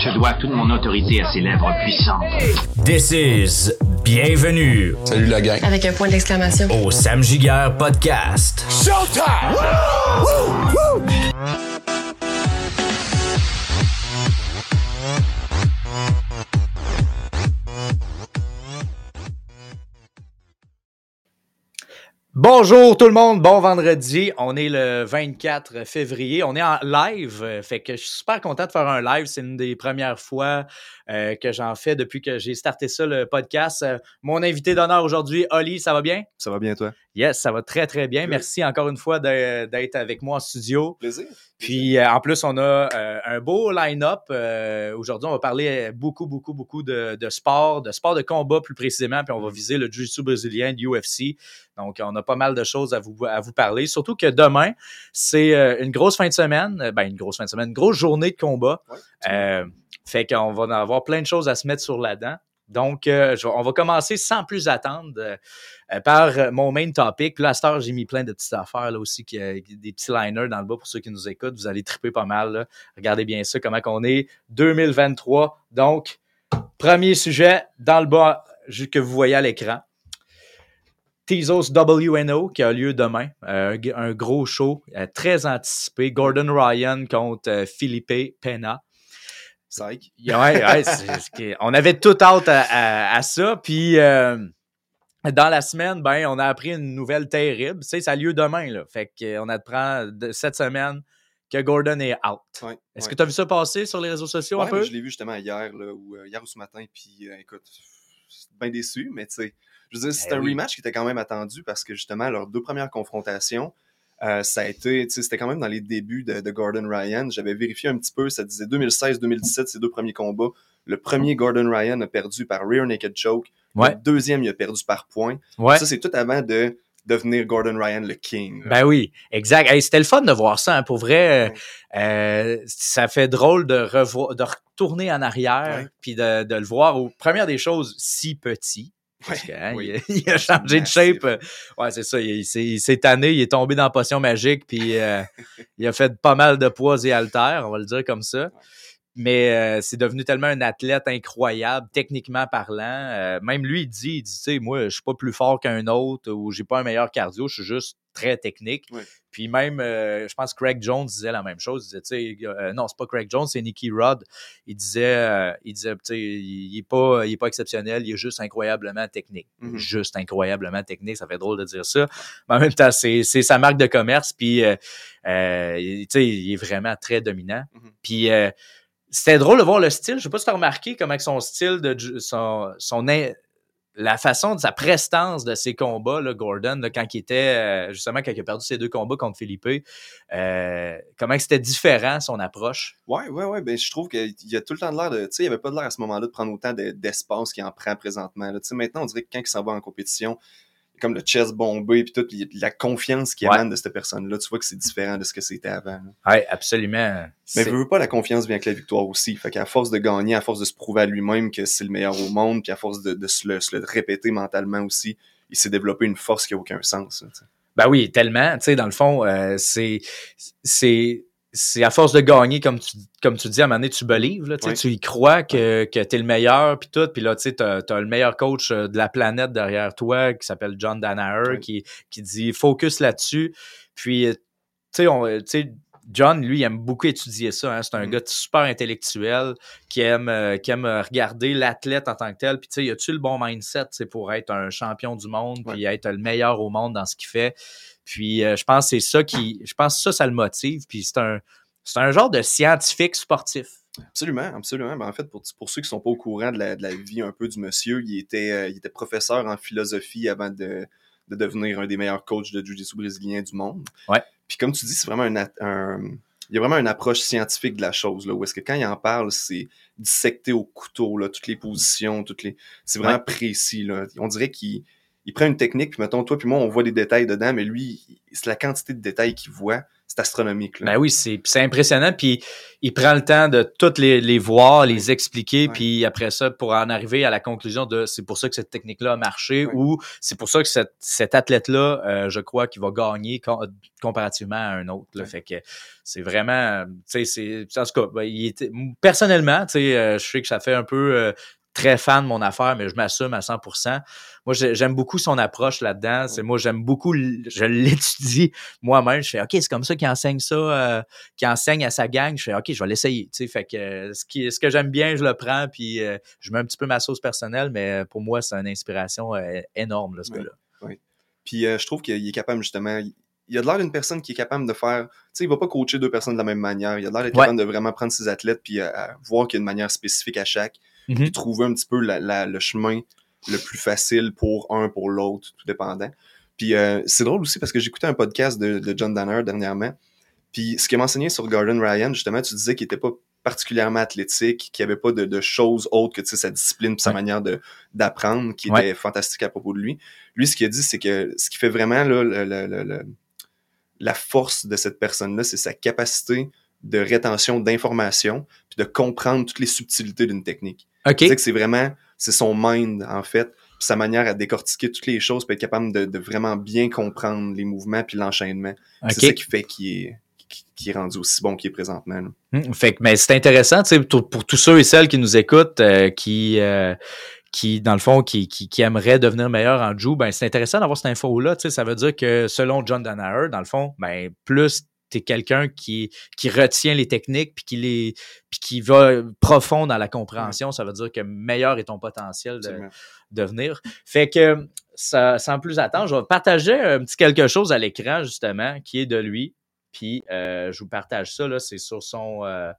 Je dois toute mon autorité à ces lèvres puissantes. This is Bienvenue Salut la gang. Avec un point d'exclamation. au Sam Giguère Podcast. Showtime! Bonjour tout le monde, bon vendredi. On est le 24 février. On est en live, euh, fait que je suis super content de faire un live. C'est une des premières fois euh, que j'en fais depuis que j'ai starté ça, le podcast. Euh, mon invité d'honneur aujourd'hui, Oli, ça va bien? Ça va bien, toi? Yes, ça va très très bien. Merci encore une fois d'être avec moi en studio. Plaisir. Puis euh, en plus, on a euh, un beau line-up. Euh, Aujourd'hui, on va parler beaucoup, beaucoup, beaucoup de, de sport, de sport de combat plus précisément, puis on va viser le jiu-jitsu brésilien, l'UFC. Donc, on a pas mal de choses à vous, à vous parler. Surtout que demain, c'est une grosse fin de semaine, ben une grosse fin de semaine, une grosse journée de combat. Fait qu'on va en avoir plein de choses à se mettre sur la dent. Donc, euh, on va commencer sans plus attendre euh, euh, par mon main topic. Là, à j'ai mis plein de petites affaires là aussi, qui, des petits liners dans le bas pour ceux qui nous écoutent. Vous allez triper pas mal. Regardez bien ça, comment qu'on est. 2023. Donc, premier sujet dans le bas que vous voyez à l'écran. Tezos WNO qui a lieu demain. Un gros show très anticipé. Gordon Ryan contre Felipe Pena. Psych. Ouais, ouais, c'est- c'est que- on avait tout hâte à, à- à ça. Puis euh, dans la semaine, ben, on a appris une nouvelle terrible. Tu sais, ça a lieu demain. Là. Fait qu'on apprend de- cette semaine que Gordon est out. Ouais, Est-ce ouais. que tu as vu ça passer sur les réseaux sociaux un peu? Je l'ai vu justement hier, là, ou, euh, hier ou ce matin, puis euh, écoute, bien déçu, mais tu sais, je veux dire, c'est Eh un oui. rematch qui était quand même attendu parce que justement, leurs deux premières confrontations, euh, ça a été, tu sais, c'était quand même dans les débuts de, de Gordon Ryan. J'avais vérifié un petit peu, ça disait 2016-2017, ces deux premiers combats. Le premier, Gordon Ryan a perdu par rear naked choke. Ouais. Le deuxième, il a perdu par point. Ouais. Ça, c'est tout avant de devenir Gordon Ryan le king. là. Ben oui, exact. Hey, C'était le fun de voir ça. hein. Pour vrai, euh, euh, ça fait drôle de revoir, de retourner en arrière, puis de, de le voir. Au, première des choses, si petit. Parce que, hein, oui. il, a, il a changé de shape. euh, Ouais, c'est ça. Il, il s'est tanné, il est tombé dans la potion magique, puis euh, il a fait pas mal de poids et haltères, on va le dire comme ça. Mais euh, c'est devenu tellement un athlète incroyable, techniquement parlant. Euh, même lui, il dit, il dit, tu sais, moi, je suis pas plus fort qu'un autre ou j'ai pas un meilleur cardio, je suis juste très technique. Puis même, euh, je pense que Craig Jones disait la même chose. Il disait, tu sais, non, c'est pas Craig Jones, c'est Nicky Rod. Il disait, il disait, tu sais, il, il est pas, il est pas exceptionnel, il est juste incroyablement technique. Mhm. Juste incroyablement technique, ça fait drôle de dire ça. Mais en même temps, c'est sa marque de commerce. Puis, il- tu sais, il est vraiment très dominant. Mhm. Puis, c'était drôle de voir le style. Je sais pas si tu as remarqué comment son style, de son, son la façon de sa prestance de ses combats, là, Gordon, quand il était, euh, justement, quand il a perdu ses deux combats contre Philippe, euh, comment c'était différent son approche? Ouais, ouais, ouais. Ben, je trouve qu'il y a tout le temps de l'air de. Tu sais, il n'y avait pas de l'air à ce moment-là de prendre autant de- d'espace qu'il en prend présentement. maintenant, on dirait que quand il s'en va en compétition, comme le chest bombé, puis tout, puis il y a de la confiance qui Ouais. émane de cette personne-là. Tu vois que c'est différent de ce que c'était avant. Oui, absolument. Mais C'est- veux, pas, la confiance vient avec la victoire aussi. Fait qu'à force de gagner, à force de se prouver à lui-même que c'est le meilleur au monde, puis à force de, de se, le, se le répéter mentalement aussi, il s'est développé une force qui n'a aucun sens. Ben oui, tellement. Tu sais, dans le fond, euh, c'est, c'est, c'est à force de gagner, comme tu, comme tu dis, à un moment donné, tu belives, là, tu y crois que, que tu es le meilleur, puis tout. Puis là, tu sais, t'as, t'as le meilleur coach euh, de la planète derrière toi, qui s'appelle John Danaher, qui, qui dit focus là-dessus. Puis, tu sais, John, lui, il aime beaucoup étudier ça. hein. C'est un Mhm. gars super intellectuel qui aime, euh, qui aime euh, regarder l'athlète en tant que tel. Puis, tu sais, y a-tu le bon mindset pour être un champion du monde, puis être le meilleur au monde dans ce qu'il fait? Puis, euh, je pense que c'est ça qui. Je pense que ça, ça le motive. Puis, c'est un, c'est un genre de scientifique sportif. Absolument, absolument. Ben, en fait, pour, pour ceux qui sont pas au courant de la, de la vie un peu du monsieur, il était, euh, il était professeur en philosophie avant de, de devenir un des meilleurs coachs de jiu-jitsu brésilien du monde. Ouais. Puis comme tu dis, c'est vraiment un, il y a vraiment une approche scientifique de la chose, là, où est-ce que quand il en parle, c'est dissecté au couteau, là, toutes les positions, toutes les, c'est vraiment Ouais. précis, là. On dirait qu'il, il prend une technique, puis mettons, toi puis moi, on voit des détails dedans, mais lui, c'est la quantité de détails qu'il voit, c'est astronomique. Là. Ben oui, c'est impressionnant. Puis il prend le temps de toutes les, les voir, les expliquer, Ouais. puis après ça, pour en arriver à la conclusion de c'est pour ça que cette technique-là a marché Ouais. ou c'est pour ça que cette, cet athlète-là, euh, je crois qu'il va gagner com- comparativement à un autre. Là. Ouais. Fait que c'est vraiment, tu sais, c'est en tout cas, ben, il était, personnellement, tu sais, euh, je sais que ça fait un peu euh, très fan de mon affaire, mais je m'assume à 100%. Moi, j'ai- j'aime beaucoup son approche là-dedans. C'est moi, j'aime beaucoup, je l'étudie moi-même. Je fais, OK, c'est comme ça qu'il enseigne ça, euh, qu'il enseigne à sa gang. Je fais, OK, je vais l'essayer. Tu sais, fait que euh, ce, qui, ce que j'aime bien, je le prends, puis euh, je mets un petit peu ma sauce personnelle, mais pour moi, c'est une inspiration énorme, là, ce gars-là. Puis je trouve qu'il est capable justement. Il a de l'air d'une personne qui est capable de faire. Tu sais, il va pas coacher deux personnes de la même manière. Il a de l'air d'être Ouais. capable de vraiment prendre ses athlètes puis à voir qu'il y a une manière spécifique à chaque. Puis trouver un petit peu la- la- le chemin le plus facile pour un, pour l'autre, tout dépendant. Puis euh, c'est drôle aussi parce que j'écoutais un podcast de, de John Danner dernièrement. Puis ce qu'il m'a enseigné sur Gordon Ryan, justement, tu disais qu'il était pas particulièrement athlétique, qu'il n'y avait pas de, de choses autres que tu sais, sa discipline puis sa Ouais. manière d'apprendre qui Ouais. était fantastique à propos de lui. Lui, ce qu'il a dit, c'est que ce qui fait vraiment là, le- le- le- le- la force de cette personne-là, c'est sa capacité de rétention d'informations puis de comprendre toutes les subtilités d'une technique. C'est que c'est vraiment, c'est son mind, en fait, puis sa manière à décortiquer toutes les choses, puis être capable de, de vraiment bien comprendre les mouvements puis l'enchaînement. C'est ça qui fait qu'il est, qui- qui est rendu aussi bon qu'il est présentement. Hum, Fait que, mais c'est intéressant, tu sais, pour, pour tous ceux et celles qui nous écoutent, euh, qui, euh, qui, dans le fond, qui, qui, qui aimeraient devenir meilleurs en Jiu, ben, c'est intéressant d'avoir cette info-là, tu sais, ça veut dire que selon John Danaher, dans le fond, ben, plus t'es quelqu'un qui, qui retient les techniques puis qui les, puis qui va profond dans la compréhension, ça veut dire que meilleur est ton potentiel de, Absolument. devenir. Fait que, ça, sans plus attendre, je vais partager un petit quelque chose à l'écran, justement, qui est de lui. Puis, euh, je vous partage ça, là, c'est sur son... euh,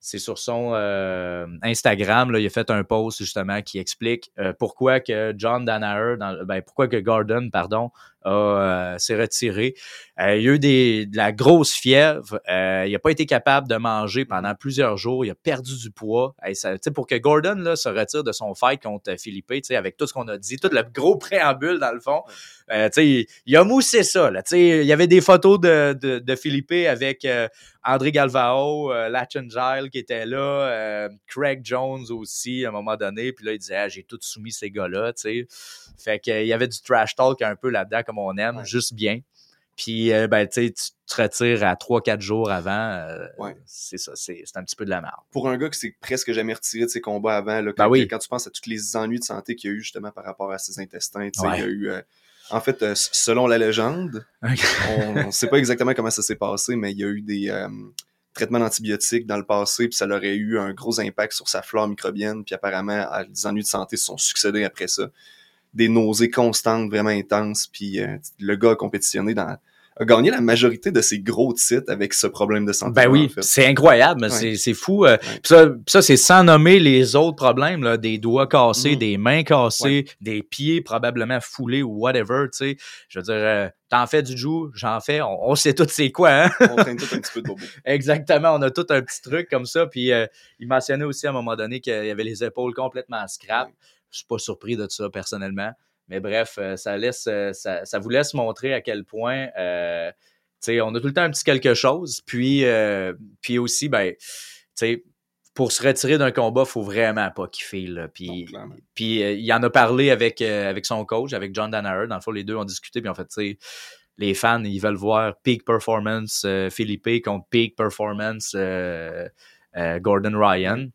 c'est sur son euh, Instagram, là, il a fait un post justement qui explique euh, pourquoi que John Danaher, dans, ben, pourquoi que Gordon, pardon, euh, s'est retiré. Euh, il y a eu des, de la grosse fièvre. Euh, il n'a pas été capable de manger pendant plusieurs jours. Il a perdu du poids. Hey, ça- pour que Gordon là, se retire de son fight contre Philippe, avec tout ce qu'on a dit, tout le gros préambule dans le fond, il, il a moussé ça. Là, il y avait des photos de, de, de Philippe avec André Galvao, Lachengile qui était là, Craig Jones aussi à un moment donné. Puis là, il disait ah, j'ai tout soumis ces gars-là. Fait qu'il y avait du trash talk un peu là-dedans, comme on aime, Ouais. juste bien. Puis, euh, ben, tu sais, tu te retires à 3-4 jours avant. euh, Ouais. C'est ça, c'est un petit peu de la merde. Pour un gars qui s'est presque jamais retiré de ses combats avant, là, quand, Ben oui. quand tu penses à tous les ennuis de santé qu'il y a eu justement par rapport à ses intestins, tu sais, Ouais. il y a eu... euh, en fait, selon la légende, on ne sait pas exactement comment ça s'est passé, mais il y a eu des traitements d'antibiotiques dans le passé, puis ça aurait eu un gros impact sur sa flore microbienne, puis apparemment, les ennuis de santé se sont succédés après ça. Des nausées constantes, vraiment intenses, puis euh, le gars a compétitionné dans a gagné la majorité de ses gros titres avec ce problème de santé. Ben oui, en fait. c'est incroyable, mais Ouais. c'est- fou. euh, puis ça, c'est sans nommer les autres problèmes, là, des doigts cassés, Mhm. des mains cassées, des pieds probablement foulés ou whatever, tu sais. Je veux dire, euh, t'en fais du joue, j'en fais, on, on sait tout c'est quoi, hein? On traîne tout un petit peu de bobo. Exactement, on a tout un petit truc comme ça. Puis euh, il mentionnait aussi à un moment donné qu'il y avait les épaules complètement scrap. Je suis pas surpris de ça personnellement. Mais bref, euh, ça laisse euh, ça, ça vous laisse montrer à quel point euh, tu sais, on a tout le temps un petit quelque chose. Puis, euh, puis aussi, ben, tu sais, pour se retirer d'un combat, faut vraiment pas kiffer. Là. Puis, puis euh, il en a parlé avec, avec son coach, avec John Danaher. Dans le fond, les deux ont discuté. Puis en fait, les fans, ils veulent voir peak performance Philippe contre peak performance Gordon Ryan.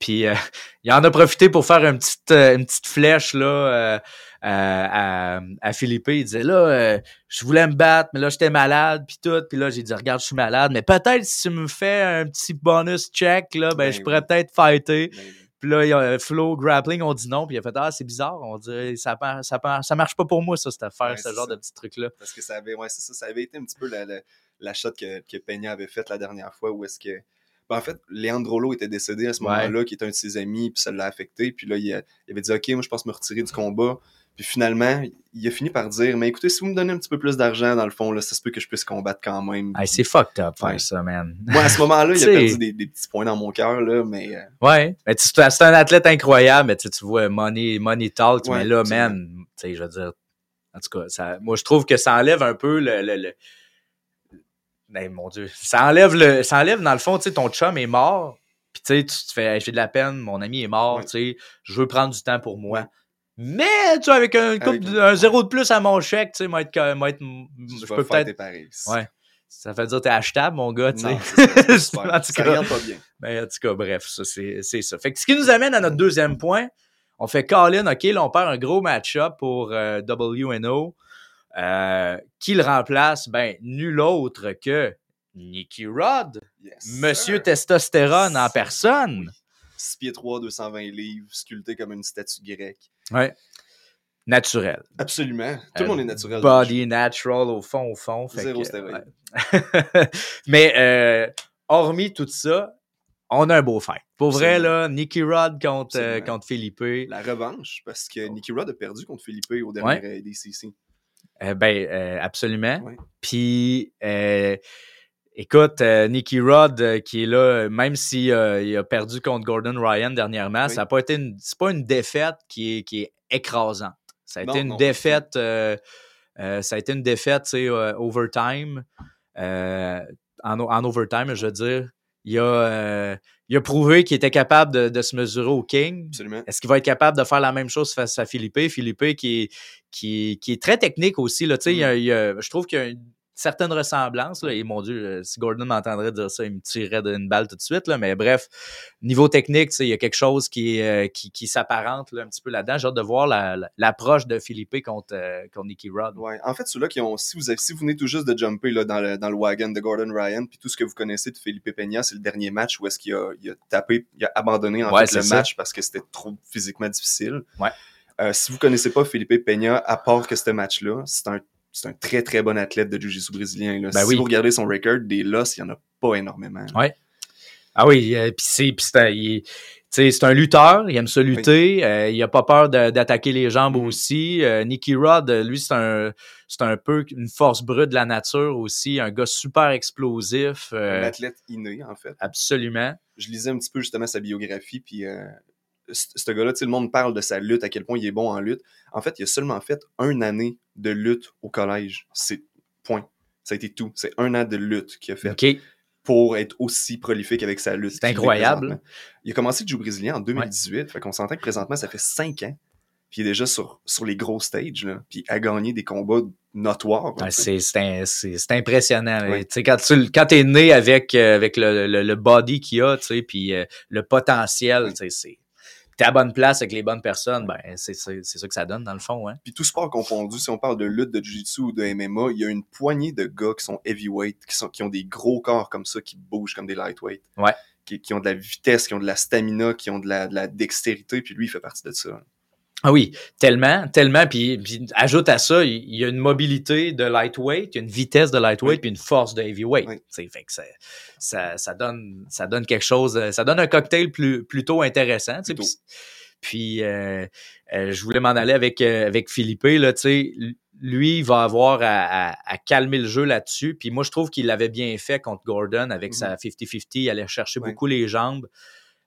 Puis euh, il en a profité pour faire une petite, euh, une petite flèche là, euh, à, à, à Philippe. Il disait là, euh, je voulais me battre, mais là, j'étais malade, puis tout. Puis là, j'ai dit, regarde, je suis malade, mais peut-être si tu me fais un petit bonus check, là, ben, Ben je pourrais oui. peut-être fighter. Ben. Puis là, il y a Flow Grappling, on dit non. Puis il a fait Ah, c'est bizarre. On dirait ça, ça, ça marche pas pour moi, ça, cette affaire, Ouais, ce genre ça. de petit truc-là. Parce que ça avait, ouais, c'est ça, ça avait été un petit peu la, la, la shot que, que Peña avait faite la dernière fois où est-ce que. Ben, en fait, Leandro Lo était décédé à ce Ouais. moment-là, qui était un de ses amis, puis ça l'a affecté. Puis là, il, a- il avait dit Ok, moi, je pense me retirer du combat. Puis finalement, il a fini par dire Mais écoutez, si vous me donnez un petit peu plus d'argent, dans le fond, là, ça se peut que je puisse combattre quand même. Hey, c'est fucked up, Ouais. ça, man. Moi, à ce moment-là, il a perdu des, des petits points dans mon cœur, là, mais. euh, Ouais. Mais c'est un athlète incroyable, mais tu vois, money, money talk, Ouais, mais là, man, tu sais, je veux dire, En tout cas, ça, moi, je trouve que ça enlève un peu le. le, le- Ben, mon Dieu. Ça enlève, le, ça enlève, dans le fond, tu sais, ton chum est mort. Puis, tu sais, tu te fais, j'ai de la peine, mon ami est mort, sais, je veux prendre du temps pour moi. Mais, tu vois, avec un, couple Avec- de- un zéro de plus à mon chèque, tu sais, moi, être, je peux peut-être. Ouais. Ça fait dire que t'es achetable, mon gars, tu sais. En tout cas. pas bien. Ben, en tout cas, bref, ça, c'est c'est ça. Fait que ce qui nous amène à notre deuxième point, on fait call-in, OK, là, on perd un gros match-up pour euh, WNO. Euh, qui le remplace? Ben, nul autre que Nicky Rod, Yes, Monsieur sir. Testostérone en personne. 6 pieds 3, 220 livres, sculpté comme une statue grecque. Ouais. Naturel. Absolument. Tout le Euh, monde est naturel. Body natural au fond, au fond. Zéro stéroïde. ouais. Mais euh, hormis tout ça, on a un beau fight. Pour vrai, là, Nicky Rod contre, euh, contre Felipe. La revanche, parce que Nicky Rod a perdu contre Philippe au dernier Ouais. DCC. Euh, ben, euh, absolument. Puis, euh, écoute, Nicky Rod, qui est là, même s'il il a perdu contre Gordon Ryan dernièrement, Oui. ça n'a pas été une, c'est pas une défaite qui est, qui est écrasante. Ça a Non, été une non, défaite, ça a été une défaite, tu sais, overtime. En, en overtime, je veux dire. Il a, euh, il a prouvé qu'il était capable de, de se mesurer au King. Absolument. Est-ce qu'il va être capable de faire la même chose face à Philippe? Philippe qui est, qui qui est très technique aussi. Là. Tu sais, il a- il a- je trouve qu'il y a une certaine ressemblance. Là, et mon Dieu, euh, si Gordon m'entendrait dire ça, il me tirerait d'une balle tout de suite. Là, mais bref, niveau technique, il y a quelque chose qui, euh, qui, qui s'apparente un petit peu là-dedans. J'ai hâte de voir la- la- l'approche de Philippe contre, euh, contre Nicky Rod. Ouais. En fait, ceux-là qui ont, si vous, avez, si vous venez tout juste de jumper là, dans, le, dans le wagon de Gordon Ryan, puis tout ce que vous connaissez de Felipe Peña, c'est le dernier match où est-ce qu'il a, il a tapé, il a abandonné en Ouais, fait le ça. match parce que c'était trop physiquement difficile. Ouais. Euh, si vous connaissez pas Felipe Peña, à part que ce match-là, c'est un, c'est un très très bon athlète de Jiu-Jitsu brésilien. Là. Ben si oui. vous regardez son record, des losses, il y en a pas énormément. Ouais. Ah oui, euh, puis c'est c'est un, lutteur, il aime se lutter, euh, il a pas peur d'attaquer les jambes Mhm. aussi. Euh, Nicky Rod, euh, lui, c'est un c'est un peu une force brute de la nature aussi, un gars super explosif, Un athlète inné, en fait. absolument. je lisais un petit peu justement sa biographie, puis ce gars-là, le monde parle de sa lutte, à quel point il est bon en lutte. En fait, il a seulement fait une année de lutte au collège. C'est point. Ça a été tout. C'est un an de lutte qu'il a fait pour être aussi prolifique avec sa lutte. C'est incroyable. Il a commencé le jiu brésilien en 2018, fait qu'on s'entend que présentement, ça fait cinq ans. Puis il est déjà sur, sur les gros stages, là, puis a gagné des combats notoires. Ah, c'est c'est c'est- c'est impressionnant. Ouais. Tu sais, Quand tu quand t'es né avec, euh, avec le, le, le body qu'il a, tu sais, puis euh, le potentiel, Ouais. Tu t'es à bonne place avec les bonnes personnes, ben c'est c'est- c'est ça que ça donne dans le fond. Hein. Puis tout sport confondu, si on parle de lutte, de jiu-jitsu ou de MMA, il y a une poignée de gars qui sont heavyweight, qui, sont, qui ont des gros corps comme ça, qui bougent comme des lightweight. Ouais. Qui, qui ont de la vitesse, qui ont de la stamina, qui ont de la, de la dextérité, puis lui, il fait partie de ça. Ah oui, tellement, tellement. Puis, puis ajoute à ça, il y a une mobilité de lightweight, il y a une vitesse de lightweight, Oui. puis une force de heavyweight. Oui. Fait que ça, ça, ça donne, ça donne quelque chose, euh, ça donne un cocktail plus, plutôt intéressant. Plutôt. Puis, puis, euh, euh, je voulais m'en aller avec, euh, avec Philippe, là. Lui, il va avoir à, à- à calmer le jeu là-dessus. Puis moi, je trouve qu'il l'avait bien fait contre Gordon avec Mhm. sa 50-50. Il allait chercher beaucoup les jambes.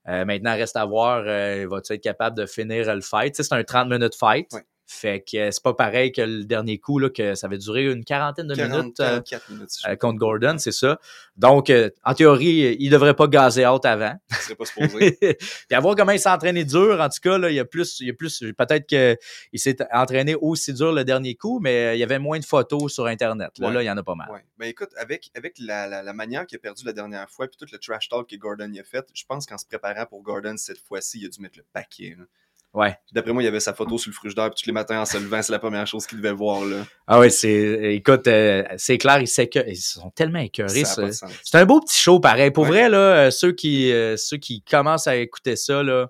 Euh, maintenant, reste à voir, euh, va-tu être capable de finir le fight? C'est un 30 minutes fight. Fait que euh, c'est pas pareil que le dernier coup, là, que ça avait duré une quarantaine de 40, minutes euh, 44 minutes. si je euh, contre. Gordon, c'est ça. Donc, euh, en théorie, il devrait pas gazer out avant. Il serait pas supposé. Puis à voir comment il s'est entraîné dur, en tout cas, là, il y a plus, il y a plus, peut-être qu'il s'est entraîné aussi dur le dernier coup, mais il y avait moins de photos sur Internet. Là, Ouais. là il y en a pas mal. Ouais. Ben écoute, avec, avec la, la, la manière qu'il a perdu la dernière fois, puis tout le trash talk que Gordon y a fait, je pense qu'en se préparant pour Gordon cette fois-ci, il a dû mettre le paquet. là. Ouais. D'après moi, il y avait sa photo sur le frigidaire, puis tous les matins en se levant, c'est la première chose qu'il devait voir. là. Ah ouais, c'est, écoute, euh, c'est clair, ils, s'écœurent- ils sont tellement écœurés. C'est un beau petit show pareil. Pour Ouais. vrai, là, euh, ceux qui, euh, ceux qui commencent à écouter ça, là,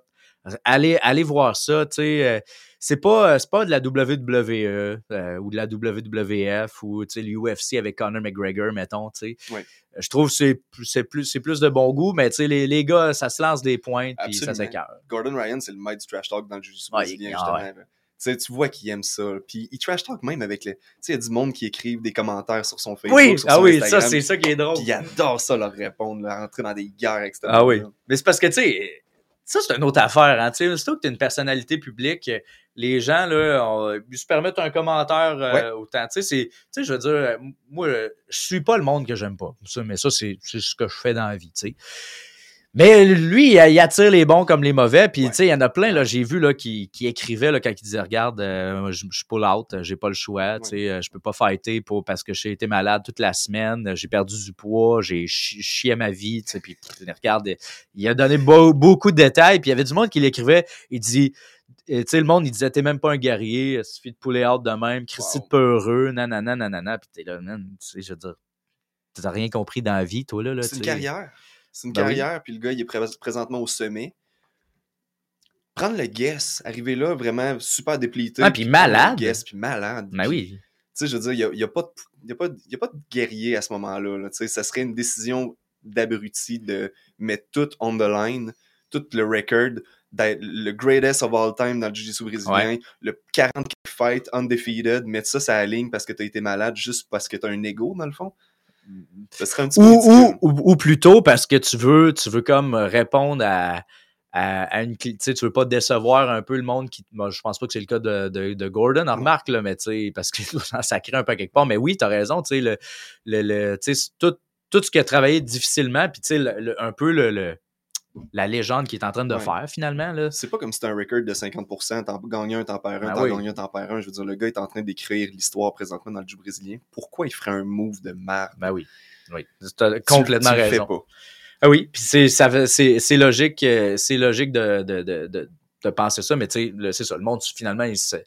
allez, allez voir ça. Tu sais, euh, c'est pas, euh, pas de la WWE euh, ou de la WWF ou l'UFC avec Conor McGregor, mettons. Tu sais. Ouais. Euh, Je trouve que c'est, plus- plus, de bon goût, mais les, les gars, ça se lance des pointes puis ça s'écœure. Gordon Ryan, c'est le maître du trash talk dans le jiu-jitsu ah justement. ouais. Tu vois qu'il aime ça. Puis il trash talk même avec les. Tu sais, il y a du monde qui écrivent des commentaires sur son Facebook. Oui, sur ah son oui, ça, c'est ça qui est drôle. Puis il adore ça, leur répondre, là, rentrer dans des guerres cette Ah oui. Mais c'est parce que, tu sais, ça, c'est une autre affaire. Hein, tu sais, surtout que tu es une personnalité publique, les gens, là, on- ils se permettent un commentaire euh, Ouais. autant. Tu sais, c'est- tu sais, je veux dire, moi, je suis pas le monde que j'aime pas. Mais ça, c'est c'est ce que je fais dans la vie, tu sais. Mais lui, il il attire les bons comme les mauvais. Puis, Ouais. tu sais, il y en a plein, là, j'ai vu, là, qui, qui écrivaient, là, quand ils disaient, regarde, euh, je, suis pull out, j'ai pas le choix, tu sais, euh, je peux pas fighter pour, parce que j'ai été malade toute la semaine, j'ai perdu du poids, j'ai chi- chié ma vie, tu sais, puis, regarde, il a donné beau- beaucoup de détails, puis il y avait du monde qui l'écrivait, il dit, euh, tu sais, le monde, il disait, t'es même pas un guerrier, il suffit de pouler out de même, Christy Wow. de peureux, nanana, nanana, puis t'es là, man, tu sais, je veux dire, t'as rien compris dans la vie, toi, là, là C'est une carrière. C'est une Ben oui. carrière, puis le gars, il est pré- présentement au sommet. Prendre le guess, arriver là vraiment super déplité. Ah, puis malade. Guess, puis malade. Ben puis- oui. Tu sais, je veux dire, il n'y a, a a, pas de- il y a pas de guerrier à ce moment-là. là. Tu sais, ça serait une décision d'abruti de mettre tout on the line, tout le record, d'être le greatest of all time dans le jiu-jitsu brésilien, le 40 fight undefeated, mettre ça sur la ligne parce que tu as été malade juste parce que tu as un ego, dans le fond. Ça serait un petit Ou, peu ou, ou, ou plutôt parce que tu veux, tu veux comme répondre à, à, à une tu sais, tu veux pas décevoir un peu le monde qui. Moi, je pense pas que c'est le cas de, de, de Gordon, on remarque, là, mais tu sais, parce que ça crée un peu quelque part. Mais oui, tu as raison, tu sais, le, le, le- tu sais, tout, tout ce qui a travaillé difficilement, puis tu sais, un peu le, le- la légende qu'il est en train de Ouais. faire finalement. Là. C'est pas comme si c'était un record de 50%, t'en gagnes un, t'en perds un, Ben t'en oui. gagnes un, t'en perds un. Je veux dire, le gars est en train d'écrire l'histoire présentement dans le jiu brésilien. Pourquoi il ferait un move de merde? Ben oui. Oui. As complètement Tu- tu le fais raison. pas. Ah oui, puis c'est ça fait- c'est c'est logique euh, c'est logique de, de, de, de, de penser ça mais tu sais le- c'est ça le monde finalement il se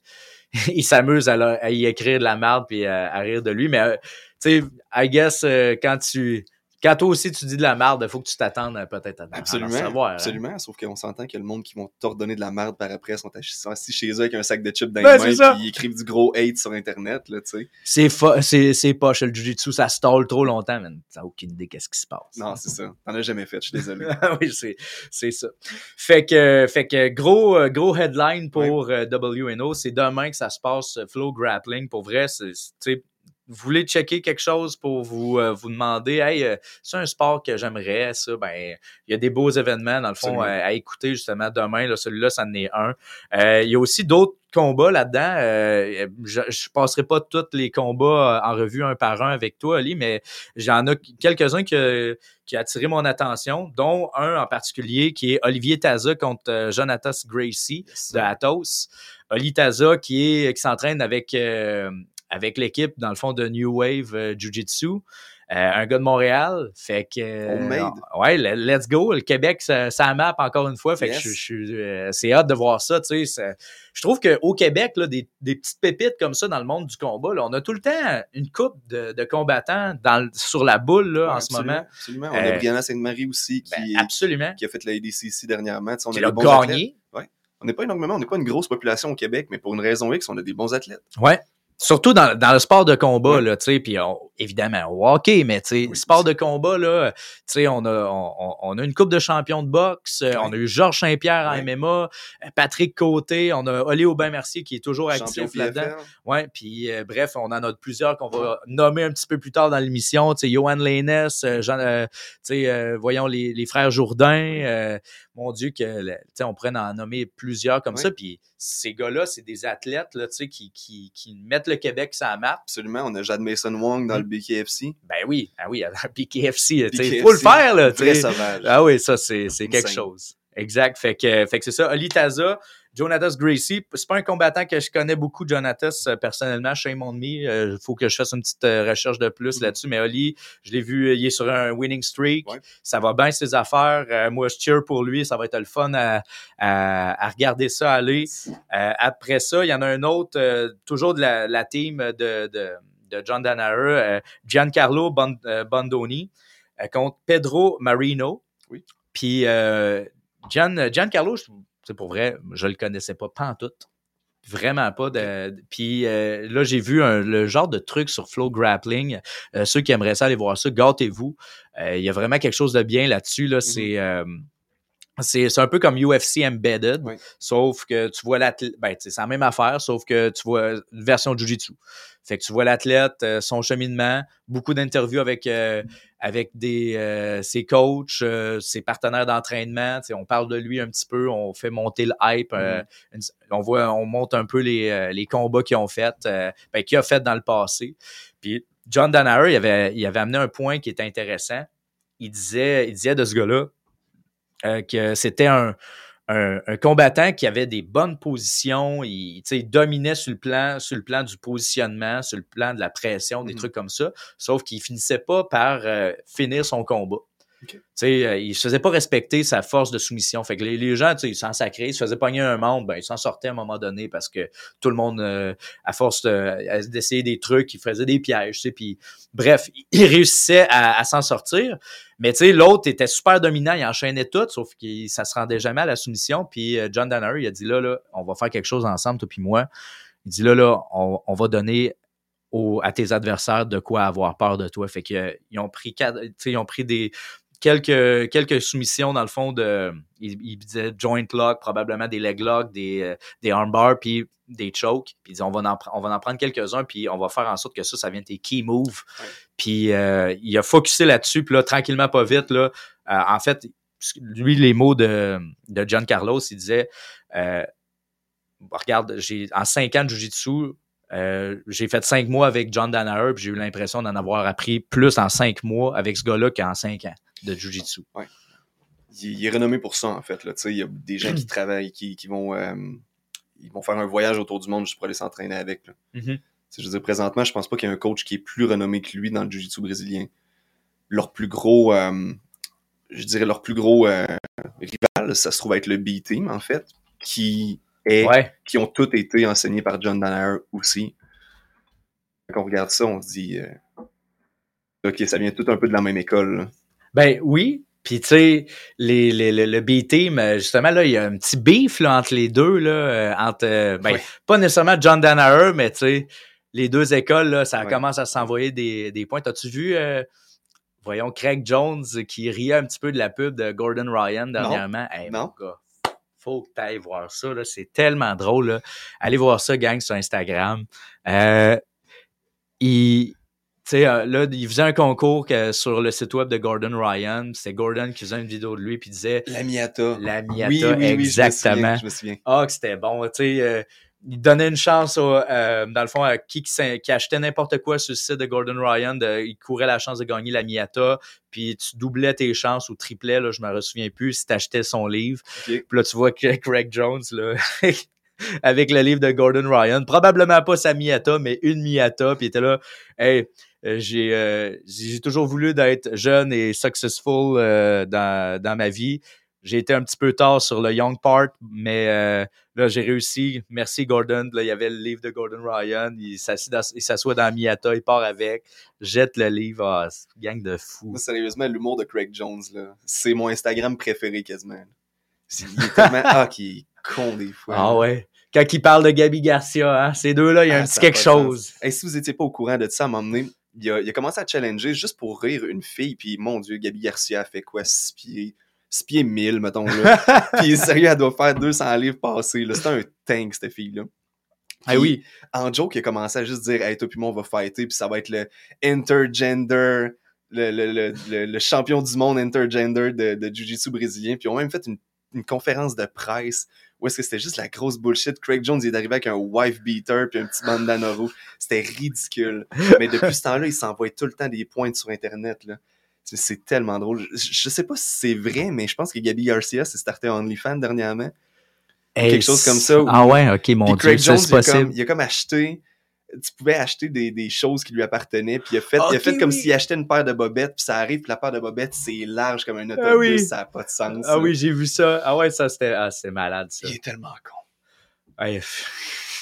il s'amuse à, y écrire de la merde puis à, à rire de lui mais euh, tu sais I guess euh, quand tu quand toi aussi tu dis de la merde, il faut que tu t'attendes euh, peut-être à, à en Absolument. savoir. hein. absolument. Sauf qu'on s'entend que le monde qui vont t'ordonner de la merde par après sont assis, sont assis chez eux avec un sac de chips dans Ben, les mains ils écrivent du gros hate sur Internet. C'est c'est poche le jujitsu, ça stall trop longtemps, man. T'as aucune idée qu'est-ce qui se passe. Non, c'est ça. T'en as jamais fait, je suis désolé. Ah oui, c'est, ça. Fait que, fait que gros, euh, gros headline pour euh, WNO, c'est demain que ça se passe, Flow Grappling. Pour vrai, c'est, vous voulez checker quelque chose pour vous, euh, vous demander, hey, euh, c'est un sport que j'aimerais, ça, ben, il y a des beaux événements, dans le fond, euh, à écouter justement demain. Là, celui-là, ça en est un. Euh, Il y a aussi d'autres combats là-dedans. Euh, je, je passerai pas tous les combats euh, en revue un par un avec toi, Ali, mais j'en ai quelques-uns que, qui a attiré mon attention, dont un en particulier qui est Olivier Taza contre Jonatas Gracie de Athos. Oli Taza qui est qui s'entraîne avec euh, avec l'équipe dans le fond de New Wave euh, Jiu-Jitsu. Euh, un gars de Montréal, fait que euh, ouais, le- let's go. Le Québec, ça, ça map encore une fois, fait Yes. que je, je suis, euh, c'est hâte de voir ça. Tu sais, ça- je trouve qu'au Québec, là, des, des petites pépites comme ça dans le monde du combat, là, on a tout le temps une coupe de, de combattants dans, sur la boule là, Ouais, en ce moment. Absolument. On a Brianna Sainte-Marie aussi qui, Ben, absolument. qui a fait la ADCC dernièrement. Tu sais, on Qui a athlètes. gagné. On n'est pas énormément, on n'est pas une grosse population au Québec, mais pour une raison X, on a des bons athlètes. Ouais. Surtout dans, dans le sport de combat, là, tu sais, puis on- évidemment, au hockey, mais tu sais, Oui, sport de combat, là, tu sais, on a, on, on- a une coupe de champion de boxe, euh, Ouais. on a eu Georges Saint-Pierre en. MMA, euh, Patrick Côté, on a Olé Aubin-Mercier qui est toujours actif là-dedans. Ouais, puis euh, bref, on en a plusieurs qu'on va nommer un petit peu plus tard dans l'émission. Tu sais, Johan Leines, euh, Jean, euh, tu sais, euh, voyons les, les frères Jourdain. Mon Dieu, que le- on pourrait en nommer plusieurs comme ça. Puis ces gars-là, c'est des athlètes là, qui, qui, qui mettent le Québec sur la map. Absolument. On a Jade Mason Wong dans le BKFC. Ben oui, ah oui, sais, BKFC, faut le faire là. sais. sauvage. Ah oui, ça, c'est quelque chose. Exact. Fait que, fait que c'est ça. Oli Taza, Jonatas Gracie. C'est pas un combattant que je connais beaucoup, Jonatas, euh, personnellement. Shame on me. Il faut que je fasse une petite euh, recherche de plus Mhm. là-dessus. Mais Oli, je l'ai vu, euh, il est sur un winning streak. Ouais. Ça va bien ses affaires. Euh, moi, je cheer pour lui. Ça va être le fun à, à, à regarder ça aller. Euh, après ça, il y en a un autre, euh, toujours de la, la team de, de, de John Danaher, euh, Giancarlo Bon- euh, Bondoni euh, contre Pedro Marino. Oui. Puis euh, Gian, Giancarlo, je- c'est pour vrai, je le connaissais pas, pas en tout. Vraiment pas. De, puis euh, là, j'ai vu un- le genre de truc sur Flow Grappling. Euh, ceux qui aimeraient ça, aller voir ça, gâtez-vous. Euh, Il y a vraiment quelque chose de bien là-dessus. Là, euh, c'est c'est un peu comme UFC Embedded, Oui. sauf que tu vois l'athlète, ben, c'est la même affaire, sauf que tu vois une version de Jiu-Jitsu. Fait que tu vois l'athlète, euh, son cheminement, beaucoup d'interviews avec, euh, avec des, euh, ses coachs, euh, ses partenaires d'entraînement. Tu sais, On parle de lui un petit peu, on fait monter le hype. euh, une- on voit, on monte un peu les, euh, les combats qu'ils ont fait, euh, ben, qu'il a fait dans le passé. Puis John Danaher, il avait, il avait amené un point qui était intéressant. Il disait, il disait de ce gars-là euh, que c'était un, un, un combattant qui avait des bonnes positions, il, dominait sur le plan, sur le plan du positionnement, sur le plan de la pression, des Mhm. trucs comme ça, sauf qu'il finissait pas par euh, finir son combat. Ok. Tu sais, euh, il se faisait pas respecter sa force de soumission. Fait que les, les gens, ils s'en sacraient, ils se faisaient pogner un membre, ben, ils s'en sortaient à un moment donné parce que tout le monde, euh, à force de- d'essayer des trucs, ils faisaient des pièges, puis bref, il réussissait à, s'en sortir. Mais tu sais, l'autre était super dominant, il enchaînait tout, sauf que ça se rendait jamais à la soumission. Puis euh, John Danner, il a dit là, là, on va faire quelque chose ensemble, toi puis moi. Il dit là, là, on, on va donner au- à tes adversaires de quoi avoir peur de toi. Fait que ils ont pris ils ont pris des quelques, quelques soumissions dans le fond de. Il, il disait joint lock, probablement des leg lock, des, euh, des armbars, puis des chokes. Puis il dit on va en, on va en prendre quelques-uns, puis on va faire en sorte que ça, ça vienne tes key moves. Ouais. Puis euh, il a focusé là-dessus, puis là, tranquillement, pas vite, là, euh, en fait, lui, les mots de, de John Carlos, il disait euh, Regarde, j'ai en cinq ans de Jiu-Jitsu, euh, j'ai fait cinq mois avec John Danaher, puis j'ai eu l'impression d'en avoir appris plus en cinq mois avec ce gars-là qu'en cinq ans de Jiu-Jitsu. il, il est renommé pour ça, en fait. Là. Il y a des gens qui travaillent, qui, qui vont, euh, ils vont faire un voyage autour du monde juste pour aller s'entraîner avec. Là. Mhm. Sais, Je veux dire, présentement, je pense pas qu'il y ait un coach qui est plus renommé que lui dans le jiu-jitsu brésilien. Leur plus gros, euh, je dirais leur plus gros euh, rival, ça se trouve être le B-Team, en fait, qui est, Ouais. qui ont tous été enseignés par John Danaher aussi. Quand on regarde ça, on se dit, ok, ça vient tout un peu de la même école. là. Ben oui. Puis tu sais, les, les- le, le B-Team, euh, justement, là, il y a un petit beef là, entre les deux, là, euh, entre euh, ben, pas nécessairement John Danaher, mais tu sais, les deux écoles, là, ça commence à s'envoyer des, des points. As-tu vu, euh, voyons, Craig Jones qui riait un petit peu de la pub de Gordon Ryan dernièrement? Hey, Non. mon gars, faut que tu ailles voir ça. là. C'est tellement drôle. Là. Allez voir ça, gang, sur Instagram. Euh, il, tu sais, euh, là, il faisait un concours que- sur le site web de Gordon Ryan. C'est Gordon qui faisait une vidéo de lui puis il disait La Miata. la Miata, oui, oui, exactement. Je me souviens. Ah, que c'était bon. Tu sais, euh, il donnait une chance, au, euh, dans le fond, à qui qui, achetait n'importe quoi sur le site de Gordon Ryan. de- il courait la chance de gagner la Miata. Puis tu doublais tes chances ou triplais, là, je me souviens plus, si tu achetais son livre. Puis là, tu vois que Craig Jones, là, avec le livre de Gordon Ryan, probablement pas sa Miata, mais une Miata. Puis il était là, hey, j'ai euh, j'ai toujours voulu d'être jeune et successful euh, dans, dans ma vie. J'ai été un petit peu tard sur le Young Part, mais euh, là, j'ai réussi. Merci, Gordon. Là, il y avait le livre de Gordon Ryan. Il dans- s'assoit dans Miata, il part avec, jette le livre. Ah, gang de. Moi, sérieusement, l'humour de Craig Jones, c'est mon Instagram préféré quasiment. Il est tellement. ah, qui est con des fois. Ah ouais. Quand il parle de Gabi Garcia, hein, ces deux-là, il y a Ah, un petit a quelque chose. Hey, si vous étiez pas au courant de ça, à un moment donné, il a, il a commencé à challenger juste pour rire une fille, puis mon Dieu, Gabi Garcia a fait quoi, 6 pieds, 6 pieds 1000, mettons, là. puis sérieux, elle doit faire 200 livres passés. C'est un tank, cette fille-là. Ah oui. En joke, il a commencé à juste dire, hey, toi puis moi, on va fighter, puis ça va être le intergender, le, le, le, le, champion du monde intergender de, de Jiu-Jitsu brésilien, puis ils ont même fait une, une conférence de presse où est-ce que c'était juste la grosse bullshit? Craig Jones, il est arrivé avec un wife beater puis un petit bandana rouge. C'était ridicule. Mais depuis ce temps-là, il s'envoie tout le temps des pointes sur Internet, là. C'est- tellement drôle. Je, je sais pas si c'est vrai, mais je pense que Gabi Garcia s'est starté OnlyFans dernièrement. quelque chose comme ça, ou- Ah ouais, ok, mon Puis Craig Dieu, Jones, ça c'est il a, possible. comme, il a comme acheté. Tu pouvais acheter des, des choses qui lui appartenaient, puis il a fait, il a fait comme oui. s'il achetait une paire de bobettes, puis ça arrive, puis la paire de bobettes, c'est large comme un autobus, Ah oui. ça n'a pas de sens. Ah oui, j'ai vu ça. Ah ouais, ça c'était ah, c'est malade ça. Il est tellement con. Ouais.